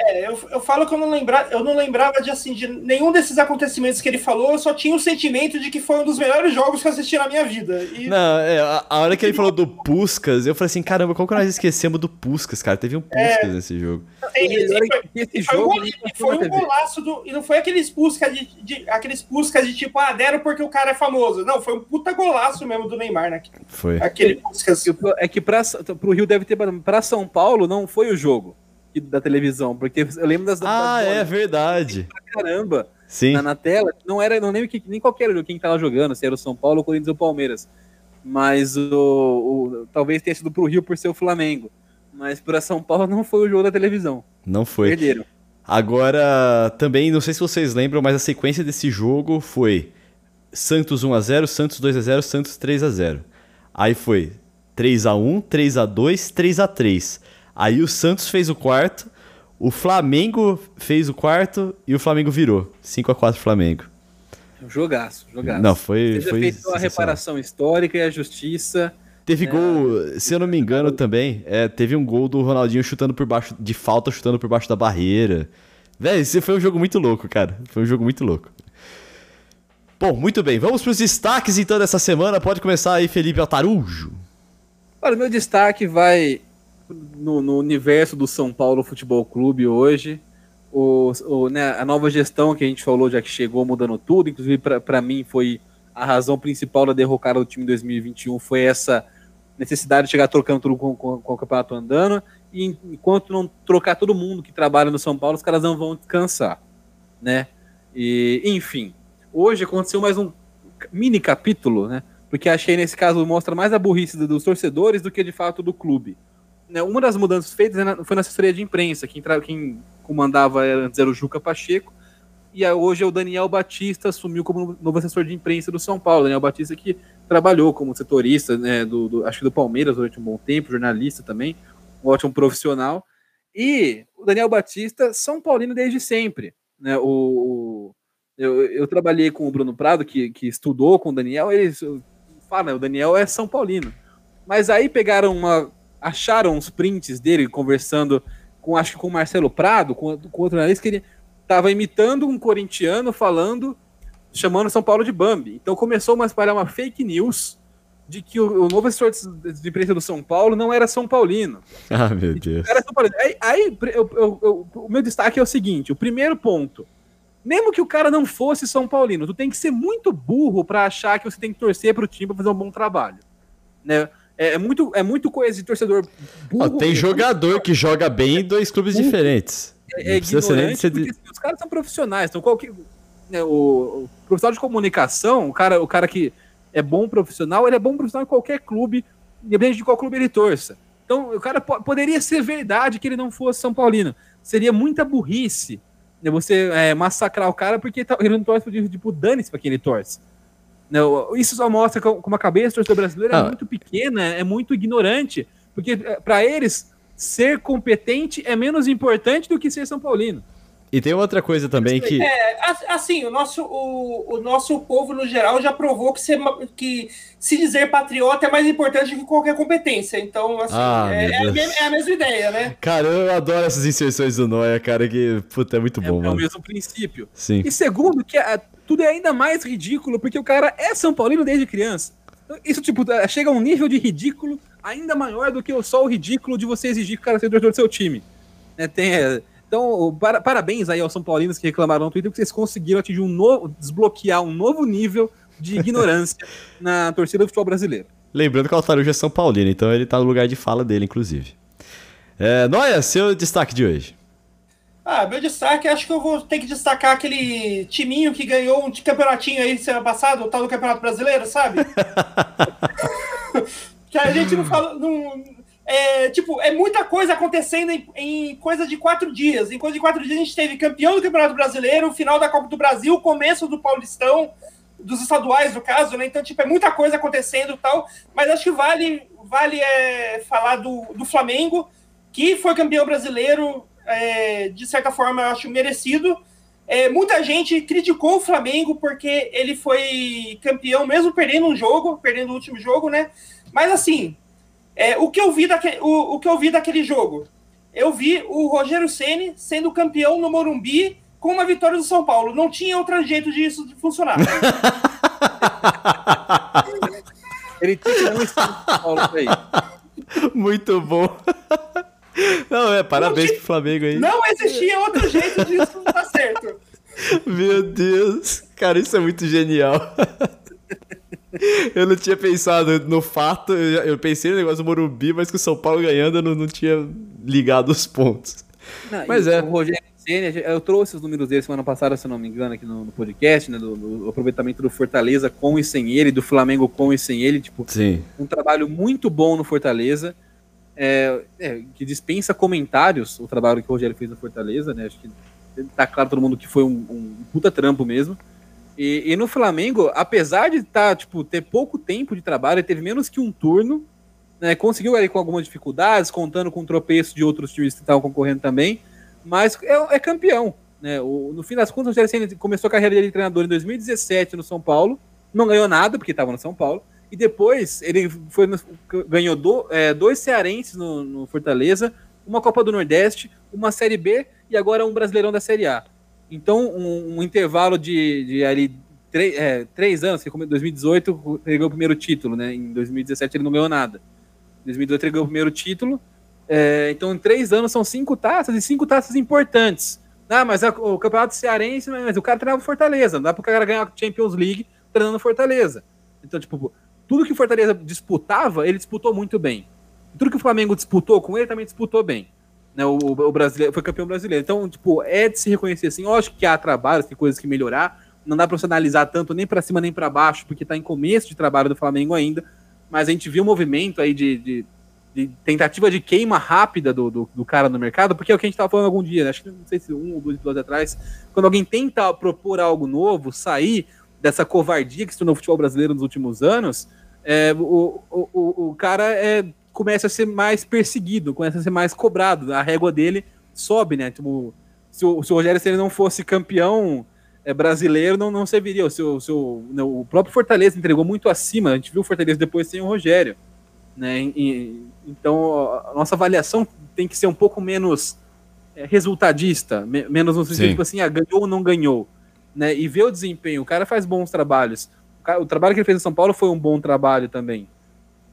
é, eu, eu falo que eu não, lembrava, eu não lembrava de, assim, de nenhum desses acontecimentos que ele falou, eu só tinha o sentimento de que foi um dos melhores jogos que eu assisti na minha vida. E... Não, é, a, a, hora que ele falou do Puskas, eu falei assim, caramba, como que nós esquecemos do Puskas, cara? Teve um Puskas é, nesse jogo. esse jogo foi, foi um golaço do. E não foi aqueles Puskas de, de, aqueles Puskas de tipo, ah, deram porque o cara é famoso. Não, foi um puta golaço mesmo do Neymar, né? Foi. Aquele Puskas é que para o Rio deve ter. Para São Paulo não foi o jogo da televisão, porque eu lembro das. Ah, das é verdade. Caramba. Sim. Na, na, tela, não era, não lembro que, nem qualquer jogo quem tava jogando, se era o São Paulo, o Corinthians ou o Palmeiras. Mas o, o, talvez tenha sido pro Rio por ser o Flamengo. Mas para São Paulo não foi o jogo da televisão. Não foi. Perderam. Agora, também, não sei se vocês lembram, mas a sequência desse jogo foi Santos 1x0, Santos 2x0, Santos 3x0. Aí foi 3 a 1 3 a 2 3 a 3 Aí o Santos fez o quarto, o Flamengo fez o quarto e o Flamengo virou. 5 a 4 Flamengo. Jogaço, jogaço. Não, foi. Você foi feito a reparação histórica e a justiça. Teve é, gol, se eu não me engano também, é, teve um gol do Ronaldinho chutando por baixo, de falta, chutando por baixo da barreira. Velho, esse foi um jogo muito louco, cara. Foi um jogo muito louco. Bom, muito bem. Vamos para os destaques então dessa semana. Pode começar aí, Felipe Altarujo. Olha, meu destaque vai no, no universo do São Paulo Futebol Clube hoje o, o né, a nova gestão que a gente falou, já que chegou mudando tudo, inclusive para mim foi a razão principal da derrocada do time em 2021 foi essa necessidade de chegar trocando tudo com, com, com, o campeonato andando, e enquanto não trocar todo mundo que trabalha no São Paulo, os caras não vão descansar, né? E, enfim, hoje aconteceu mais um mini capítulo, né? Porque achei nesse caso mostra mais a burrice dos torcedores do que de fato do clube. Né, uma das mudanças feitas foi na assessoria de imprensa, quem, quem comandava antes era o Juca Pacheco, e hoje é o Daniel Batista, assumiu como novo assessor de imprensa do São Paulo. Daniel Batista que trabalhou como setorista, né, do, do, acho que do Palmeiras durante um bom tempo, jornalista também, um ótimo profissional. E o Daniel Batista, São Paulino desde sempre. Né, o, eu, eu trabalhei com o Bruno Prado, que, que estudou com o Daniel, ele fala, né, o Daniel é São Paulino. Mas aí pegaram uma. Acharam os prints dele conversando com acho que com o Marcelo Prado, com, com outro analista, que ele estava imitando um corintiano falando, chamando São Paulo de Bambi. Então começou a espalhar uma fake news de que o, o novo assessor de, de imprensa do São Paulo não era São Paulino. Ah, meu Deus. Era São Paulino. Aí, aí eu, eu, eu, o meu destaque é o seguinte: o primeiro ponto. Mesmo que o cara não fosse São Paulino, tu tem que ser muito burro para achar que você tem que torcer para o time para fazer um bom trabalho. Né? É, é, muito, é muito coisa de torcedor burro. tem jogador que joga bem em dois clubes burro. diferentes. É, é ignorante, ser... porque, assim, os caras são profissionais. Então, qualquer, né, o, o, profissional de comunicação, o cara, o cara que é bom profissional, ele é bom profissional em qualquer clube, independente de qual clube ele torça. Então, o cara poderia ser verdade que ele não fosse São Paulino. Seria muita burrice né, você é, massacrar o cara porque tá, ele não torce de tipo, dane-se pra quem ele torce. Não, isso só mostra como a cabeça do torcedor brasileiro é ah. é muito pequena, é muito ignorante, porque é, para eles ser competente é menos importante do que ser São Paulino. E tem outra coisa também que. É, assim, o nosso, o, o nosso povo, no geral, já provou que, ser, que se dizer patriota é mais importante que qualquer competência. Então, assim, ah, é, é, a mesma, é, a mesma, ideia, né? Cara, eu adoro essas inserções do Noia, cara, que, puta, é muito bom, é, mano. É o mesmo princípio. Sim. E segundo, que a, tudo é ainda mais ridículo, porque o cara é São Paulino desde criança. Isso, tipo, chega a um nível de ridículo ainda maior do que só o ridículo de você exigir que o cara seja torcedor do seu time. É, tem, é, então, para, parabéns aí aos São Paulinos que reclamaram no Twitter, porque vocês conseguiram atingir um novo, desbloquear um novo nível de ignorância na torcida do futebol brasileiro. Lembrando que o Altarujo é São Paulino, então ele tá no lugar de fala dele, inclusive. É, Noia, seu destaque de hoje. Ah, meu destaque, acho que eu vou ter que destacar aquele timinho que ganhou um campeonatinho aí semana passada, o tal do Campeonato Brasileiro, sabe? que a gente não fala. Não, é, tipo, é muita coisa acontecendo em, em, coisa de quatro dias. Em coisa de quatro dias a gente teve campeão do Campeonato Brasileiro, final da Copa do Brasil, começo do Paulistão, dos estaduais, no caso, né? Então, tipo, é muita coisa acontecendo e tal. Mas acho que vale, vale é, falar do, do Flamengo, que foi campeão brasileiro é, de certa forma, eu acho merecido. É, muita gente criticou o Flamengo porque ele foi campeão, mesmo perdendo um jogo, perdendo o último jogo, né? Mas assim, é, o, que eu vi daquele, o, o que eu vi daquele jogo? Eu vi o Rogério Ceni sendo campeão no Morumbi com uma vitória do São Paulo. Não tinha outro jeito disso de funcionar. ele tinha que dar um São Paulo aí. Muito bom. Não, é, parabéns pro Flamengo aí. Não existia outro jeito disso não tá certo. Meu Deus. Cara, isso é muito genial. Eu não tinha pensado no fato, eu pensei no negócio do Morumbi, mas com o São Paulo ganhando eu não, não tinha ligado os pontos. Não, mas é. O Rogério Senna, eu trouxe os números dele semana passada, se não me engano, aqui no, no podcast, né? Do, do, aproveitamento do Fortaleza com e sem ele, do Flamengo com e sem ele. Tipo, Sim. um trabalho muito bom no Fortaleza é, é, que dispensa comentários o trabalho que o Rogério fez no Fortaleza, né? Acho que tá claro todo mundo que foi um, um puta trampo mesmo. E, e, no Flamengo, apesar de tá, tipo, ter pouco tempo de trabalho, teve menos que um turno, né? Conseguiu ali com algumas dificuldades, contando com o tropeço de outros times que estavam concorrendo também, mas é, é campeão. Né? O, no fim das contas, o Rogério Senna começou a carreira de treinador em 2017 no São Paulo, não ganhou nada, porque estava no São Paulo, e depois ele foi ganhou do, é, dois cearenses no, no, Fortaleza, uma Copa do Nordeste, uma Série B e agora um Brasileirão da Série A. Então, um, um intervalo de, de ali três, é, três anos, em 2018 ele ganhou o primeiro título, né? Em 2017 ele não ganhou nada. Em 2018 ele ganhou o primeiro título. É, então, em três anos são cinco taças e cinco taças importantes. Ah, mas é o campeonato cearense, mas o cara treinava Fortaleza. Não dá para o cara ganhar a Champions League treinando Fortaleza. Então, tipo, tudo que o Fortaleza disputava, ele disputou muito bem. Tudo que o Flamengo disputou com ele também disputou bem. Né, o, o brasileiro foi campeão brasileiro. Então, tipo, é de se reconhecer assim. Acho que há trabalhos, tem coisas que melhorar. Não dá para você analisar tanto nem para cima nem para baixo, porque está em começo de trabalho do Flamengo ainda. Mas a gente viu um movimento aí de, de, de tentativa de queima rápida do, do, do, cara no mercado, porque é o que a gente estava falando algum dia, né? acho que não sei se um ou dois episódios atrás, quando alguém tenta propor algo novo, sair dessa covardia que se tornou o futebol brasileiro nos últimos anos, é, o, o, o cara é, começa a ser mais perseguido, começa a ser mais cobrado, a régua dele sobe, né? Tipo, se o, se o Rogério se ele não fosse campeão é, brasileiro, não, não serviria. O, seu, seu, não, o próprio Fortaleza entregou muito acima, a gente viu o Fortaleza depois sem o Rogério. Né? E, então, a nossa avaliação tem que ser um pouco menos é, resultadista, me, menos no sentido, tipo assim, ah, ganhou ou não ganhou né, e ver o desempenho. O cara faz bons trabalhos. O, trabalho que ele fez em São Paulo foi um bom trabalho também.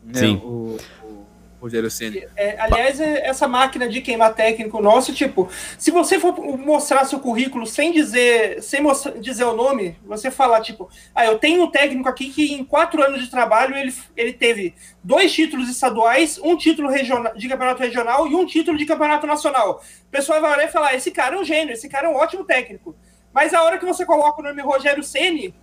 Né, Sim. O, o Rogério Ceni. É, aliás, é, essa máquina de queimar técnico nosso, tipo, se você for mostrar seu currículo sem dizer, sem mostrar, dizer o nome, você falar, tipo, ah, eu tenho um técnico aqui que em quatro anos de trabalho ele, ele teve dois títulos estaduais, um título regional, de campeonato regional e um título de campeonato nacional. O pessoal vai olhar e falar, esse cara é um gênio, esse cara é um ótimo técnico. Mas a hora que você coloca o nome Rogério Ceni,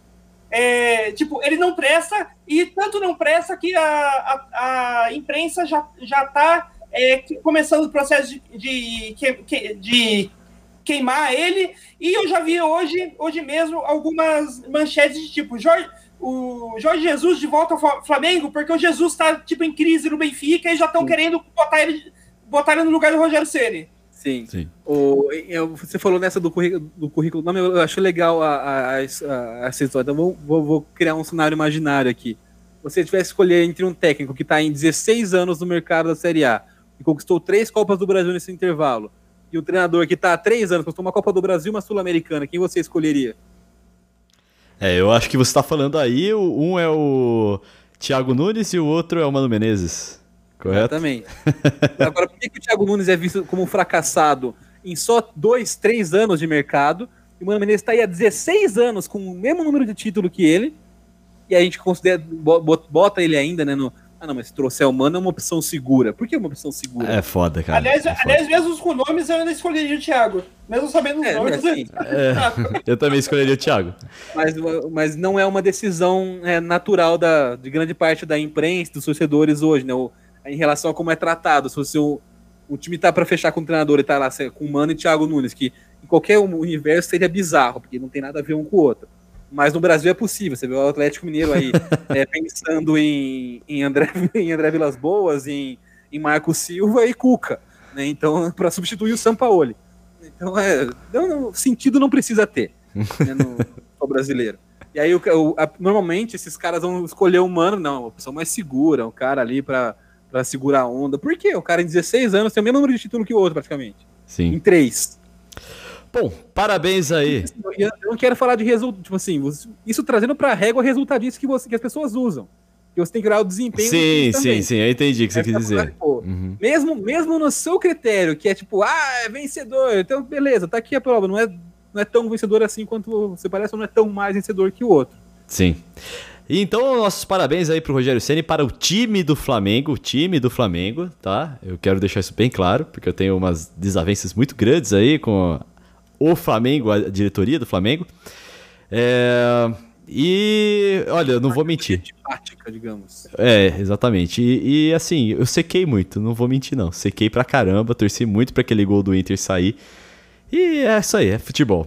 é, tipo, ele não presta, e tanto não presta que a, a, a imprensa já, já tá é, começando o processo de, de, de, queimar ele, e eu já vi hoje, hoje mesmo algumas manchetes de tipo, Jorge, o Jorge Jesus de volta ao Flamengo, porque o Jesus está tipo, em crise no Benfica e já estão querendo botar ele, botar ele no lugar do Rogério Ceni. Sim. Sim. O, eu, você falou nessa do currículo, do currículo não, eu acho legal a, a, a, essa história. Então, vou, vou, vou, criar um cenário imaginário aqui. Você tivesse que escolher entre um técnico que está em 16 anos no mercado da Série A e conquistou três Copas do Brasil nesse intervalo, e o treinador que está há três anos, conquistou uma Copa do Brasil e uma Sul-Americana, quem você escolheria? É, eu acho que você está falando aí, um é o Thiago Nunes e o outro é o Mano Menezes. Correto? Exatamente. Agora, por que, que o Thiago Nunes é visto como um fracassado em só dois, três anos de mercado? E o Mano Menezes está aí há 16 anos com o mesmo número de título que ele. E a gente considera, bota ele ainda, né, no, ah, não, mas se trouxer o Mano é uma opção segura. Por que é uma opção segura? É foda, cara. Aliás, é aliás mesmo com nomes, eu ainda escolheria o Thiago. Mesmo sabendo os é, nomes. Assim, é, eu também escolheria o Thiago. Mas, mas não é uma decisão é, natural da, de grande parte da imprensa, dos torcedores hoje, né? O, em relação a como é tratado. Se você, o, o time tá para fechar com o treinador e tá lá com o Mano e Thiago Nunes, que em qualquer universo seria bizarro, porque não tem nada a ver um com o outro. Mas no Brasil é possível. Você vê o Atlético Mineiro aí é, pensando em, em, André, em André Vilas Boas, em, em Marco Silva e Cuca. Né? Então, para substituir o Sampaoli. Então, é, não, sentido não precisa ter né, no, no brasileiro. E aí, o, o, a, normalmente, esses caras vão escolher o mano, não, a opção mais segura, um cara ali para para segurar a onda. Por quê? O cara em 16 anos tem o mesmo número de título que o outro, praticamente. Sim. Em 3. Bom, parabéns aí. Eu não quero falar de resultado, tipo assim, isso trazendo para a régua resultadista que, você, que as pessoas usam. Que você tem que olhar o desempenho. Sim, sim, sim, eu entendi o que você é quis dizer. Uhum. mesmo, mesmo no seu critério, que é tipo, ah, é vencedor, então beleza, tá aqui a prova, não é, não é tão vencedor assim quanto você parece, ou não é tão mais vencedor que o outro. Sim. Então, nossos parabéns aí pro Rogério Ceni para o time do Flamengo, o time do Flamengo, tá? Eu quero deixar isso bem claro, porque eu tenho umas desavenças muito grandes aí com o Flamengo, a diretoria do Flamengo. É... E olha, eu não vou mentir. Digamos. É, exatamente. E, e, assim, eu sequei muito, não vou mentir, não. Sequei pra caramba, torci muito para aquele gol do Inter sair. E é isso aí, é futebol.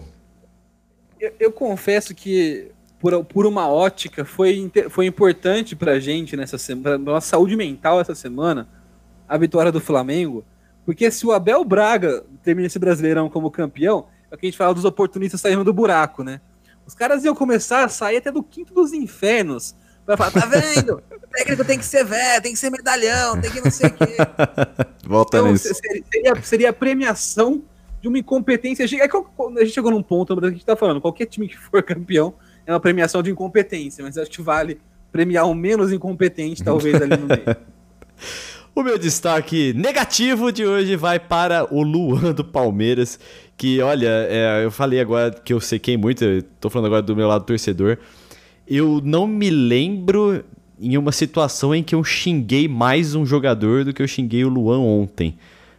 Eu, eu confesso que por, por uma ótica, foi, foi importante pra gente nessa semana, pra nossa saúde mental essa semana, a vitória do Flamengo. Porque se o Abel Braga termina esse Brasileirão como campeão, é que a gente fala dos oportunistas saindo do buraco, né? Os caras iam começar a sair até do quinto dos infernos Pra falar, tá vendo? O técnico tem que ser velho, tem que ser medalhão, tem que não sei o quê. Volta então, nisso. Seria, seria a premiação de uma incompetência. É a gente chegou num ponto, a gente tá falando, qualquer time que for campeão é uma premiação de incompetência, mas acho que vale premiar o menos incompetente, talvez, ali no meio. O meu destaque negativo de hoje vai para o Luan do Palmeiras, que olha, é, eu falei agora que eu sequei muito, eu tô falando agora do meu lado torcedor. Eu não me lembro em uma situação em que eu xinguei mais um jogador do que eu xinguei o Luan ontem.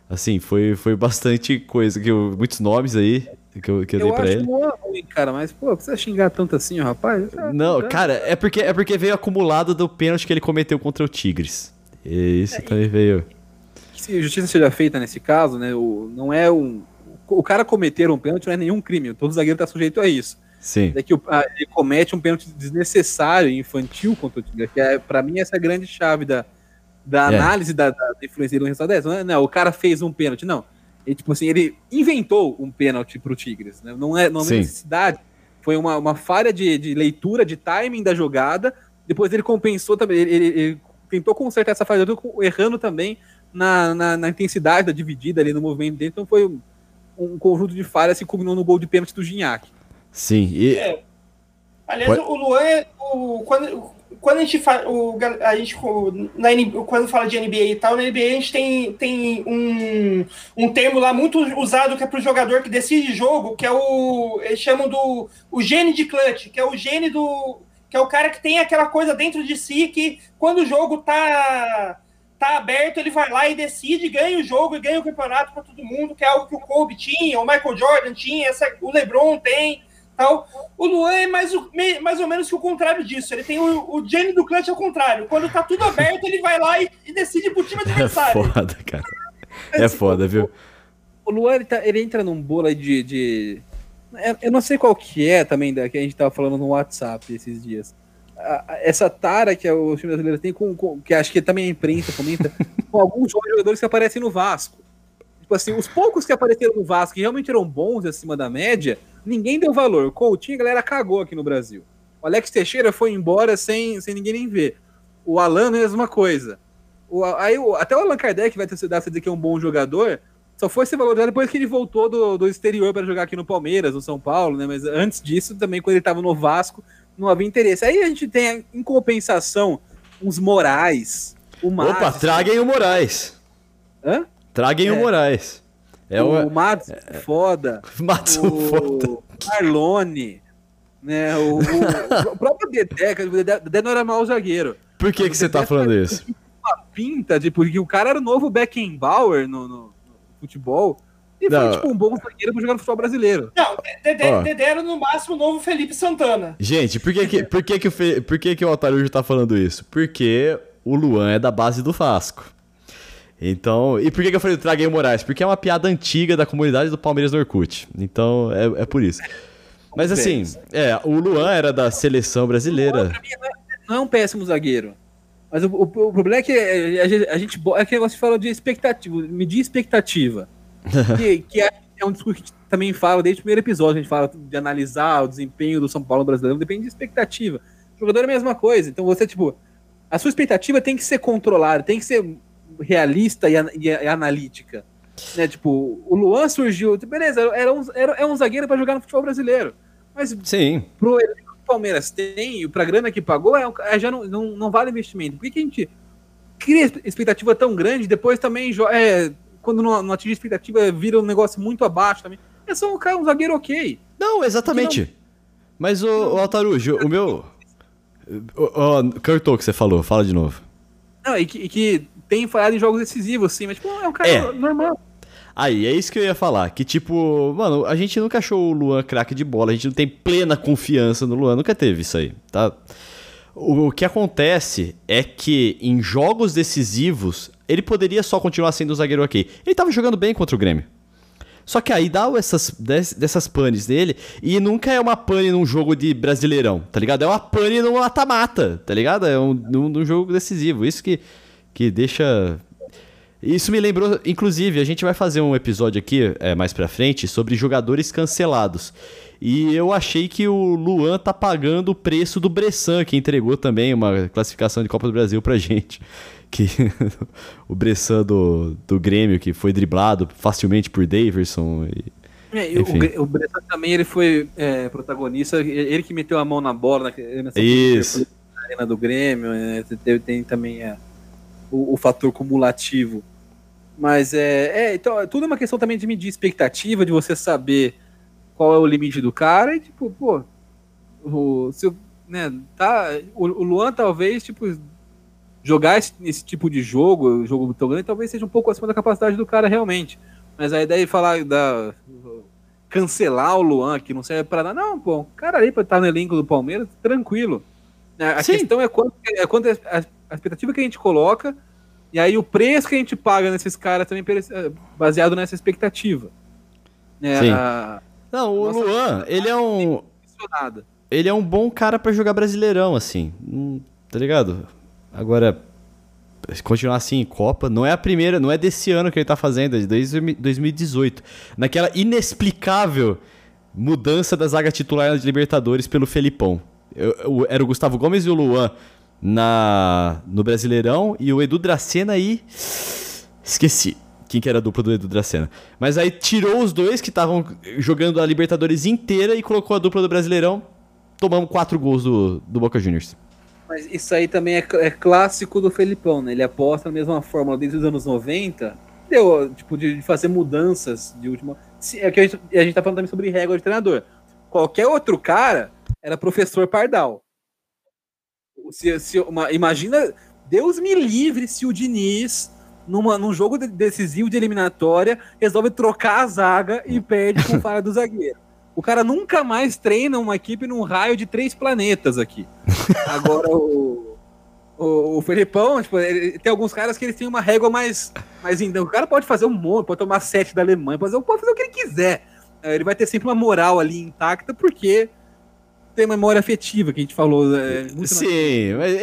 Assim, foi, foi bastante coisa, que eu, muitos nomes aí que eu, que eu, eu dei pra ele. Eu acho ruim, cara, mas, pô, precisa xingar tanto assim, rapaz? Não, cara, é porque, é porque veio acumulado do pênalti que ele cometeu contra o Tigres. E isso é, também veio... Se a justiça seja feita nesse caso, né, o, não é um... O cara cometer um pênalti não é nenhum crime, todo zagueiro tá sujeito a isso. Sim. É que o, a, ele comete um pênalti desnecessário e infantil contra o Tigre, que é, para mim, essa é a grande chave da, da é. análise da, da, influência dele no resultado dessa. Não, é, não, o cara fez um pênalti, não. Ele, tipo assim, ele inventou um pênalti pro Tigres, né? Não é, não é necessidade. Foi uma, uma falha de, de leitura, de timing da jogada. Depois ele compensou também, ele, ele, ele tentou consertar essa falha, errando também na, na, na, intensidade da dividida ali no movimento dele. Então foi um, um conjunto de falhas que culminou no gol de pênalti do Gignac. Sim. E... É. Aliás, o Luan, é o, quando, quando a gente fala, a gente, na quando fala de NBA e tal, na NBA a gente tem, tem um, um termo lá muito usado que é para o jogador que decide jogo, que é o. Eles chamam do o gene de clutch, que é o gene do. que é o cara que tem aquela coisa dentro de si que quando o jogo tá tá aberto, ele vai lá e decide, ganha o jogo e ganha o campeonato para todo mundo, que é algo que o Kobe tinha, o Michael Jordan tinha, essa, o LeBron tem. Tal. O Luan é mais, mais ou menos que o contrário disso. Ele tem o, o gênio do clutch ao contrário. Quando tá tudo aberto, ele vai lá e, e decide pro time adversário. É foda, cara. É, é foda, viu? O Luan, ele, tá, ele entra num bolo aí de, de... Eu não sei qual que é também, da, que a gente tava falando no WhatsApp esses dias. essa tara que o time brasileiro tem, com, com, que acho que também a imprensa comenta, com alguns jogadores que aparecem no Vasco. Tipo assim, os poucos que apareceram no Vasco que realmente eram bons acima da média, ninguém deu valor. Coutinho, a galera cagou aqui no Brasil. O Alex Teixeira foi embora sem, sem ninguém nem ver. O Alan, mesma coisa. O, aí, até o Allan Kardec vai ter dar dizer que é um bom jogador, só foi ser valorizado depois que ele voltou do, do exterior para jogar aqui no Palmeiras, no São Paulo, né? Mas antes disso, também, quando ele estava no Vasco, não havia interesse. Aí a gente tem, em compensação, uns Morais. O Opa, Opa, traguem o Moraes. Hã? Traguem é. o Moraes. É o, o Matos é, foda. Matos o foda. Marlone. Né, o, o, o próprio Dedé, o Dedé, Dedé não era mau zagueiro. Por que, que você tá falando isso? Uma pinta de porque o cara era o novo Beckenbauer no, no, no futebol. E não. foi tipo um bom zagueiro pra jogar no futebol brasileiro. Não, Dedé, Dedé era no máximo o novo Felipe Santana. Gente, por que, que, por que, que, o, por que, que o Otarujo tá falando isso? Porque o Luan é da base do Vasco. Então, e por que, que eu falei do Traguei Moraes? Porque é uma piada antiga da comunidade do Palmeiras do Orkut. Então, é, é por isso. Mas assim, é, o Luan era da seleção brasileira. Não é um péssimo zagueiro. Mas o, o, o problema é que a gente, a gente é que você fala de expectativa, medir expectativa. que, que é, é, um discurso que a gente também fala desde o primeiro episódio, a gente fala de analisar o desempenho do São Paulo brasileiro, depende de expectativa. O jogador é a mesma coisa. Então você, tipo, a sua expectativa tem que ser controlada, tem que ser realista e, e, e analítica. Né? Tipo, o Luan surgiu, beleza, era um, era, é um zagueiro para jogar no futebol brasileiro. Mas Sim. pro Palmeiras tem, e pra grana que pagou, é, é, já não, não, não, vale investimento. Por que, que a gente cria expectativa tão grande, depois também, é, quando não, não atinge expectativa, vira um negócio muito abaixo também. É só um, cara, um zagueiro ok. Não, exatamente. Não... Mas o, o Altarujo, o meu. O, o, cortou que você falou, fala de novo. Não, e que, e que tem falhado em jogos decisivos, sim, mas tipo, é um cara é. normal. Aí, é isso que eu ia falar. Que, tipo, mano, a gente nunca achou o Luan craque de bola, a gente não tem plena confiança no Luan, nunca teve isso aí, tá? O, o que acontece é que em jogos decisivos, ele poderia só continuar sendo o zagueiro ok. Ele tava jogando bem contra o Grêmio. Só que aí dá essas, dessas panes dele e nunca é uma pane num jogo de brasileirão, tá ligado? É uma pane num mata-mata, tá ligado? É um, num, num jogo decisivo. Isso que, que deixa Isso me lembrou, inclusive, a gente vai fazer um episódio aqui, é, mais pra frente, sobre jogadores cancelados. E eu achei que o Luan tá pagando o preço do Bressan, que entregou também uma classificação de Copa do Brasil pra gente. Que o Bressan do, do Grêmio, que foi driblado facilmente por Daverson. E, é, o, o Bressan também ele foi é, protagonista, ele que meteu a mão na bola nessa Isso. arena do Grêmio, é, tem, tem, também é, o, o, fator cumulativo. Mas é, é, então, tudo é uma questão também de medir expectativa, de você saber qual é o limite do cara e tipo, pô, o, se, né, tá, o, o Luan talvez, tipo, jogar esse, esse, tipo de jogo, jogo tão grande, talvez seja um pouco acima da capacidade do cara realmente. Mas a ideia de falar da cancelar o Luan, que não serve para nada, não, pô, o cara ali para estar no elenco do Palmeiras, tranquilo. É, a Sim. questão é quanto, é quanto a, a expectativa que a gente coloca e aí o preço que a gente paga nesses caras também é, baseado nessa expectativa. É, Sim. A, não, o Luan, ele é um. Ele é um bom cara para jogar brasileirão, assim. Hum, tá ligado? Agora, continuar assim em Copa, não é a primeira, não é desse ano que ele tá fazendo, é de 2018. Naquela inexplicável mudança da zaga titular de Libertadores pelo Felipão. Eu, eu, era o Gustavo Gomes e o Luan na, no Brasileirão e o Edu Dracena aí. Esqueci quem que era a dupla do Edu Dracena. Mas aí tirou os dois que estavam jogando a Libertadores inteira e colocou a dupla do Brasileirão. Tomamos quatro gols do, do Boca Juniors. Mas isso aí também é, é clássico do Felipão, né? Ele aposta na mesma fórmula desde os anos 90. Deu, tipo, de, de fazer mudanças de última. É que a gente, a gente tá falando também sobre regra de treinador. Qualquer outro cara era professor Pardal. Se, se, uma, imagina, Deus me livre se o Diniz numa, num jogo decisivo de eliminatória, resolve trocar a zaga e perde com falha do zagueiro. O cara nunca mais treina uma equipe num raio de três planetas aqui. Agora o, o, o Felipão, tipo, ele, tem alguns caras que eles têm uma régua mais, mais ainda. O cara pode fazer um monte, pode tomar sete da Alemanha, pode fazer, pode fazer o que ele quiser. É, ele vai ter sempre uma moral ali intacta, porque tem memória afetiva que a gente falou. É, Sim,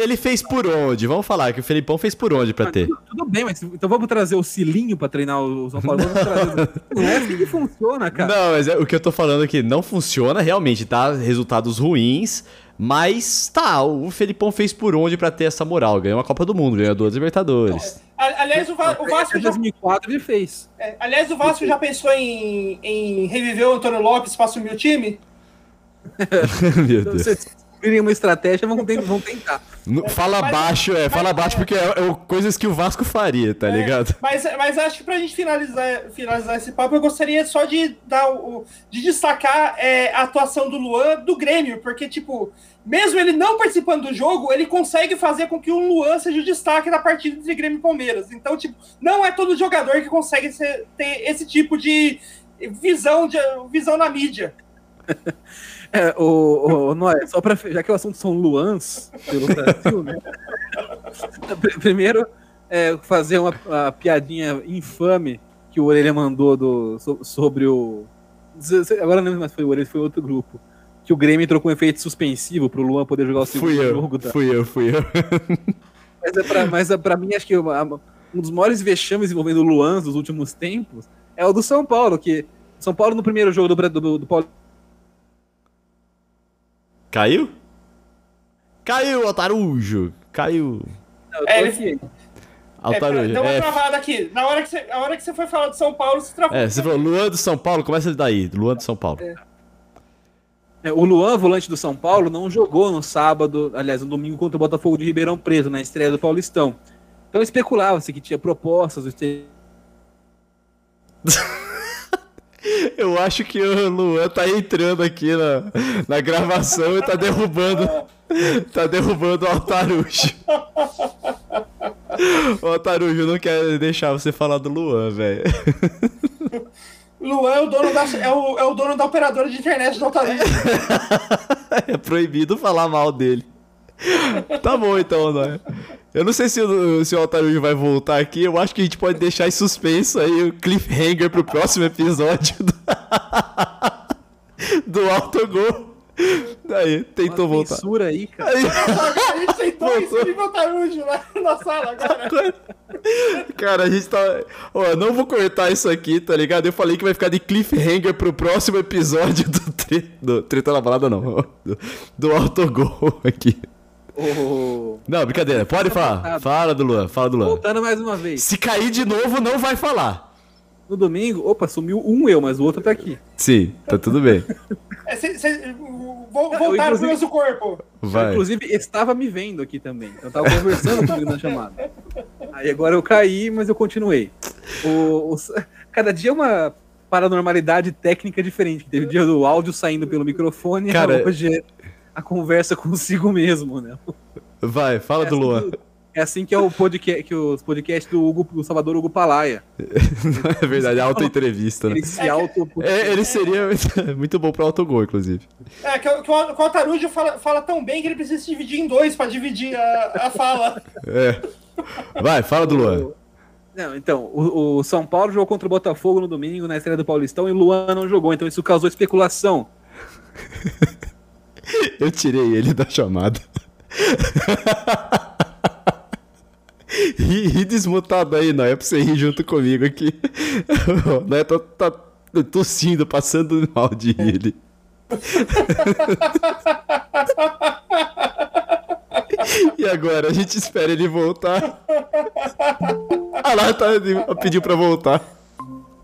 ele fez por onde? Vamos falar que o Felipão fez por onde para ter. Tudo, tudo, bem, mas então vamos trazer o Cilinho para treinar o São Paulo. Trazer... não é assim que funciona, cara. Não, mas é, o que eu tô falando aqui não funciona realmente, tá? Resultados ruins. Mas tá, o Felipão fez por onde para ter essa moral? Ganhou a Copa do Mundo, ganhou duas Libertadores. É, aliás, o, Va o Vasco. Em 2004 ele fez. É, aliás, o Vasco já pensou em, em reviver o Antônio Lopes para assumir o time? Meu Deus. Se descobrirem uma estratégia, vão, vão tentar. fala mas, baixo, é, mas, fala baixo porque é, é, coisas que o Vasco faria, tá é, ligado? Mas, mas acho que pra gente finalizar, finalizar esse papo, eu gostaria só de dar o, de destacar é, a atuação do Luan do Grêmio, porque, tipo, mesmo ele não participando do jogo, ele consegue fazer com que o Luan seja o destaque da partida entre Grêmio e Palmeiras. Então, tipo, não é todo jogador que consegue ser, ter esse tipo de visão, de, visão na mídia. É, o, o Noé, só para já que o assunto são Luans pelo Brasil, né? Primeiro, é, fazer uma, uma, piadinha infame que o Orelha mandou do, sobre o. Agora não lembro mais se foi o Orelha, foi outro grupo. Que o Grêmio entrou com um efeito suspensivo pro Luan poder jogar o segundo fui jogo. Tá? Fui eu, fui eu. Mas, é pra, mas é pra mim, acho que um dos maiores vexames envolvendo o Luan dos últimos tempos é o do São Paulo, que São Paulo no primeiro jogo do, do, do Paulo Caiu? Caiu, Altarujo! Caiu. É, ele... Altarujo. É, deu uma é. travada aqui. Na hora que, você, a hora que você foi falar do São Paulo, você travou. É, você falou Luan do São Paulo, começa daí. Luan do São Paulo. É. É, o Luan, volante do São Paulo, não jogou no sábado, aliás, no domingo contra o Botafogo de Ribeirão Preto, na estreia do Paulistão. Então especulava-se que tinha propostas. Eu acho que o Luan tá entrando aqui na, na gravação e tá derrubando. Tá derrubando o Altarujo. O Altarujo não quer deixar você falar do Luan, velho. Luan é o dono da, é o, é o dono da operadora de internet do Altarujo. É proibido falar mal dele. Tá bom então, Noé. Eu não sei se o, se o Altarujo vai voltar aqui. Eu acho que a gente pode deixar em suspenso aí o cliffhanger pro próximo episódio do, do Autogol. Daí, tentou Uma voltar. aí, cara. Aí... a gente tentou isso de Altarujo lá na sala agora. Cara, a gente tá. Ó, não vou cortar isso aqui, tá ligado? Eu falei que vai ficar de cliffhanger pro próximo episódio do, tre... do Treta na Balada, não. Do, do Autogol aqui. Não, brincadeira. Pode falar. Fala do Luan, fala do Luan. Voltando mais uma vez. Se cair de novo, não vai falar. No domingo, opa, sumiu um eu, mas o outro tá aqui. Sim, tá tudo bem. É, cê, cê, voltaram pro nosso corpo. Vai. inclusive, estava me vendo aqui também. Eu tava conversando comigo na chamada. Aí agora eu caí, mas eu continuei. O, o, cada dia é uma paranormalidade técnica diferente. Teve o dia do áudio saindo pelo microfone, Cara, hoje é a conversa consigo mesmo, né? Vai, fala é do Luan. Assim é assim que é o podcast, que os podcasts do, Hugo, do Salvador Hugo Palaia. é verdade, auto-entrevista, né? Ele se auto... É, ele seria muito bom pro autogol, inclusive. É, que, que o, que o Altarujo fala, fala tão bem que ele precisa se dividir em dois pra dividir a, a fala. É. Vai, fala do Luan. Não, então, o, o, São Paulo jogou contra o Botafogo no domingo, na estreia do Paulistão, e o Luan não jogou, então isso causou especulação. Eu tirei ele da chamada. ri, ri desmutado aí, não é pra você rir junto comigo aqui. Não é, tá, tá tossindo, passando mal de rir ele. E agora? A gente espera ele voltar. Ah lá, tá, pediu pra voltar.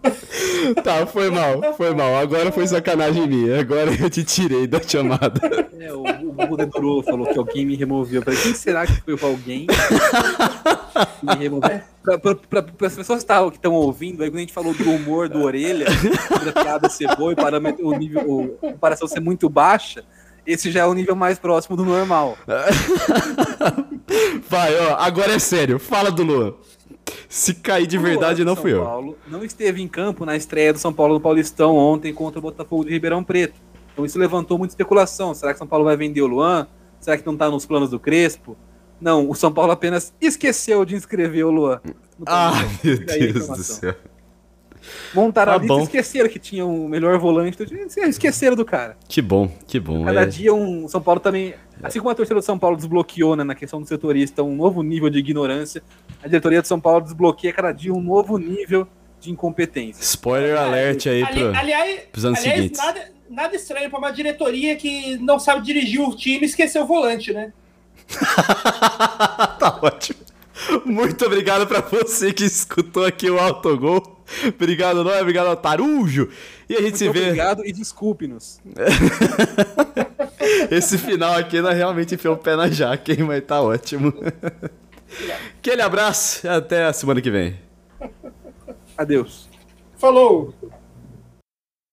Tá, foi mal, foi mal. Agora foi sacanagem minha. Agora eu te tirei da chamada. É, o, o dedurou, falou que alguém me removeu. Pra quem será que foi alguém me removeu? Pra, pra, pra, pra as pessoas que estão ouvindo, aí quando a gente falou do humor do orelha, da piada ser boa e parâmetro, o nível, o, a comparação ser muito baixa, esse já é o nível mais próximo do normal. Vai, ó, agora é sério. Fala do Luan. Se cair de verdade, não fui eu. Paulo não esteve em campo na estreia do São Paulo no Paulistão ontem contra o Botafogo de Ribeirão Preto. Então isso levantou muita especulação. Será que São Paulo vai vender o Luan? Será que não está nos planos do Crespo? Não, o São Paulo apenas esqueceu de inscrever o Luan. Ah, meu Deus do céu. Montaram tá a lista e esqueceram que tinha o melhor volante. Esqueceram do cara. Que bom, que bom. Cada é... dia um São Paulo também. Assim como a torcida do São Paulo desbloqueou né, na questão do setorista um novo nível de ignorância, a diretoria do São Paulo desbloqueia cada dia um novo nível de incompetência. Spoiler alert aí Ali, pro, aliás, pros anos aliás, seguintes. Nada, nada estranho para uma diretoria que não sabe dirigir o time e esqueceu o volante, né? tá ótimo. Muito obrigado para você que escutou aqui o Autogol. Obrigado, não é? Obrigado ao Tarujo. E a gente Muito se vê. Obrigado e desculpe-nos. Esse final aqui não realmente enfiou o pé na jaca, hein? Mas tá ótimo. Aquele abraço e até a semana que vem. Adeus. Falou!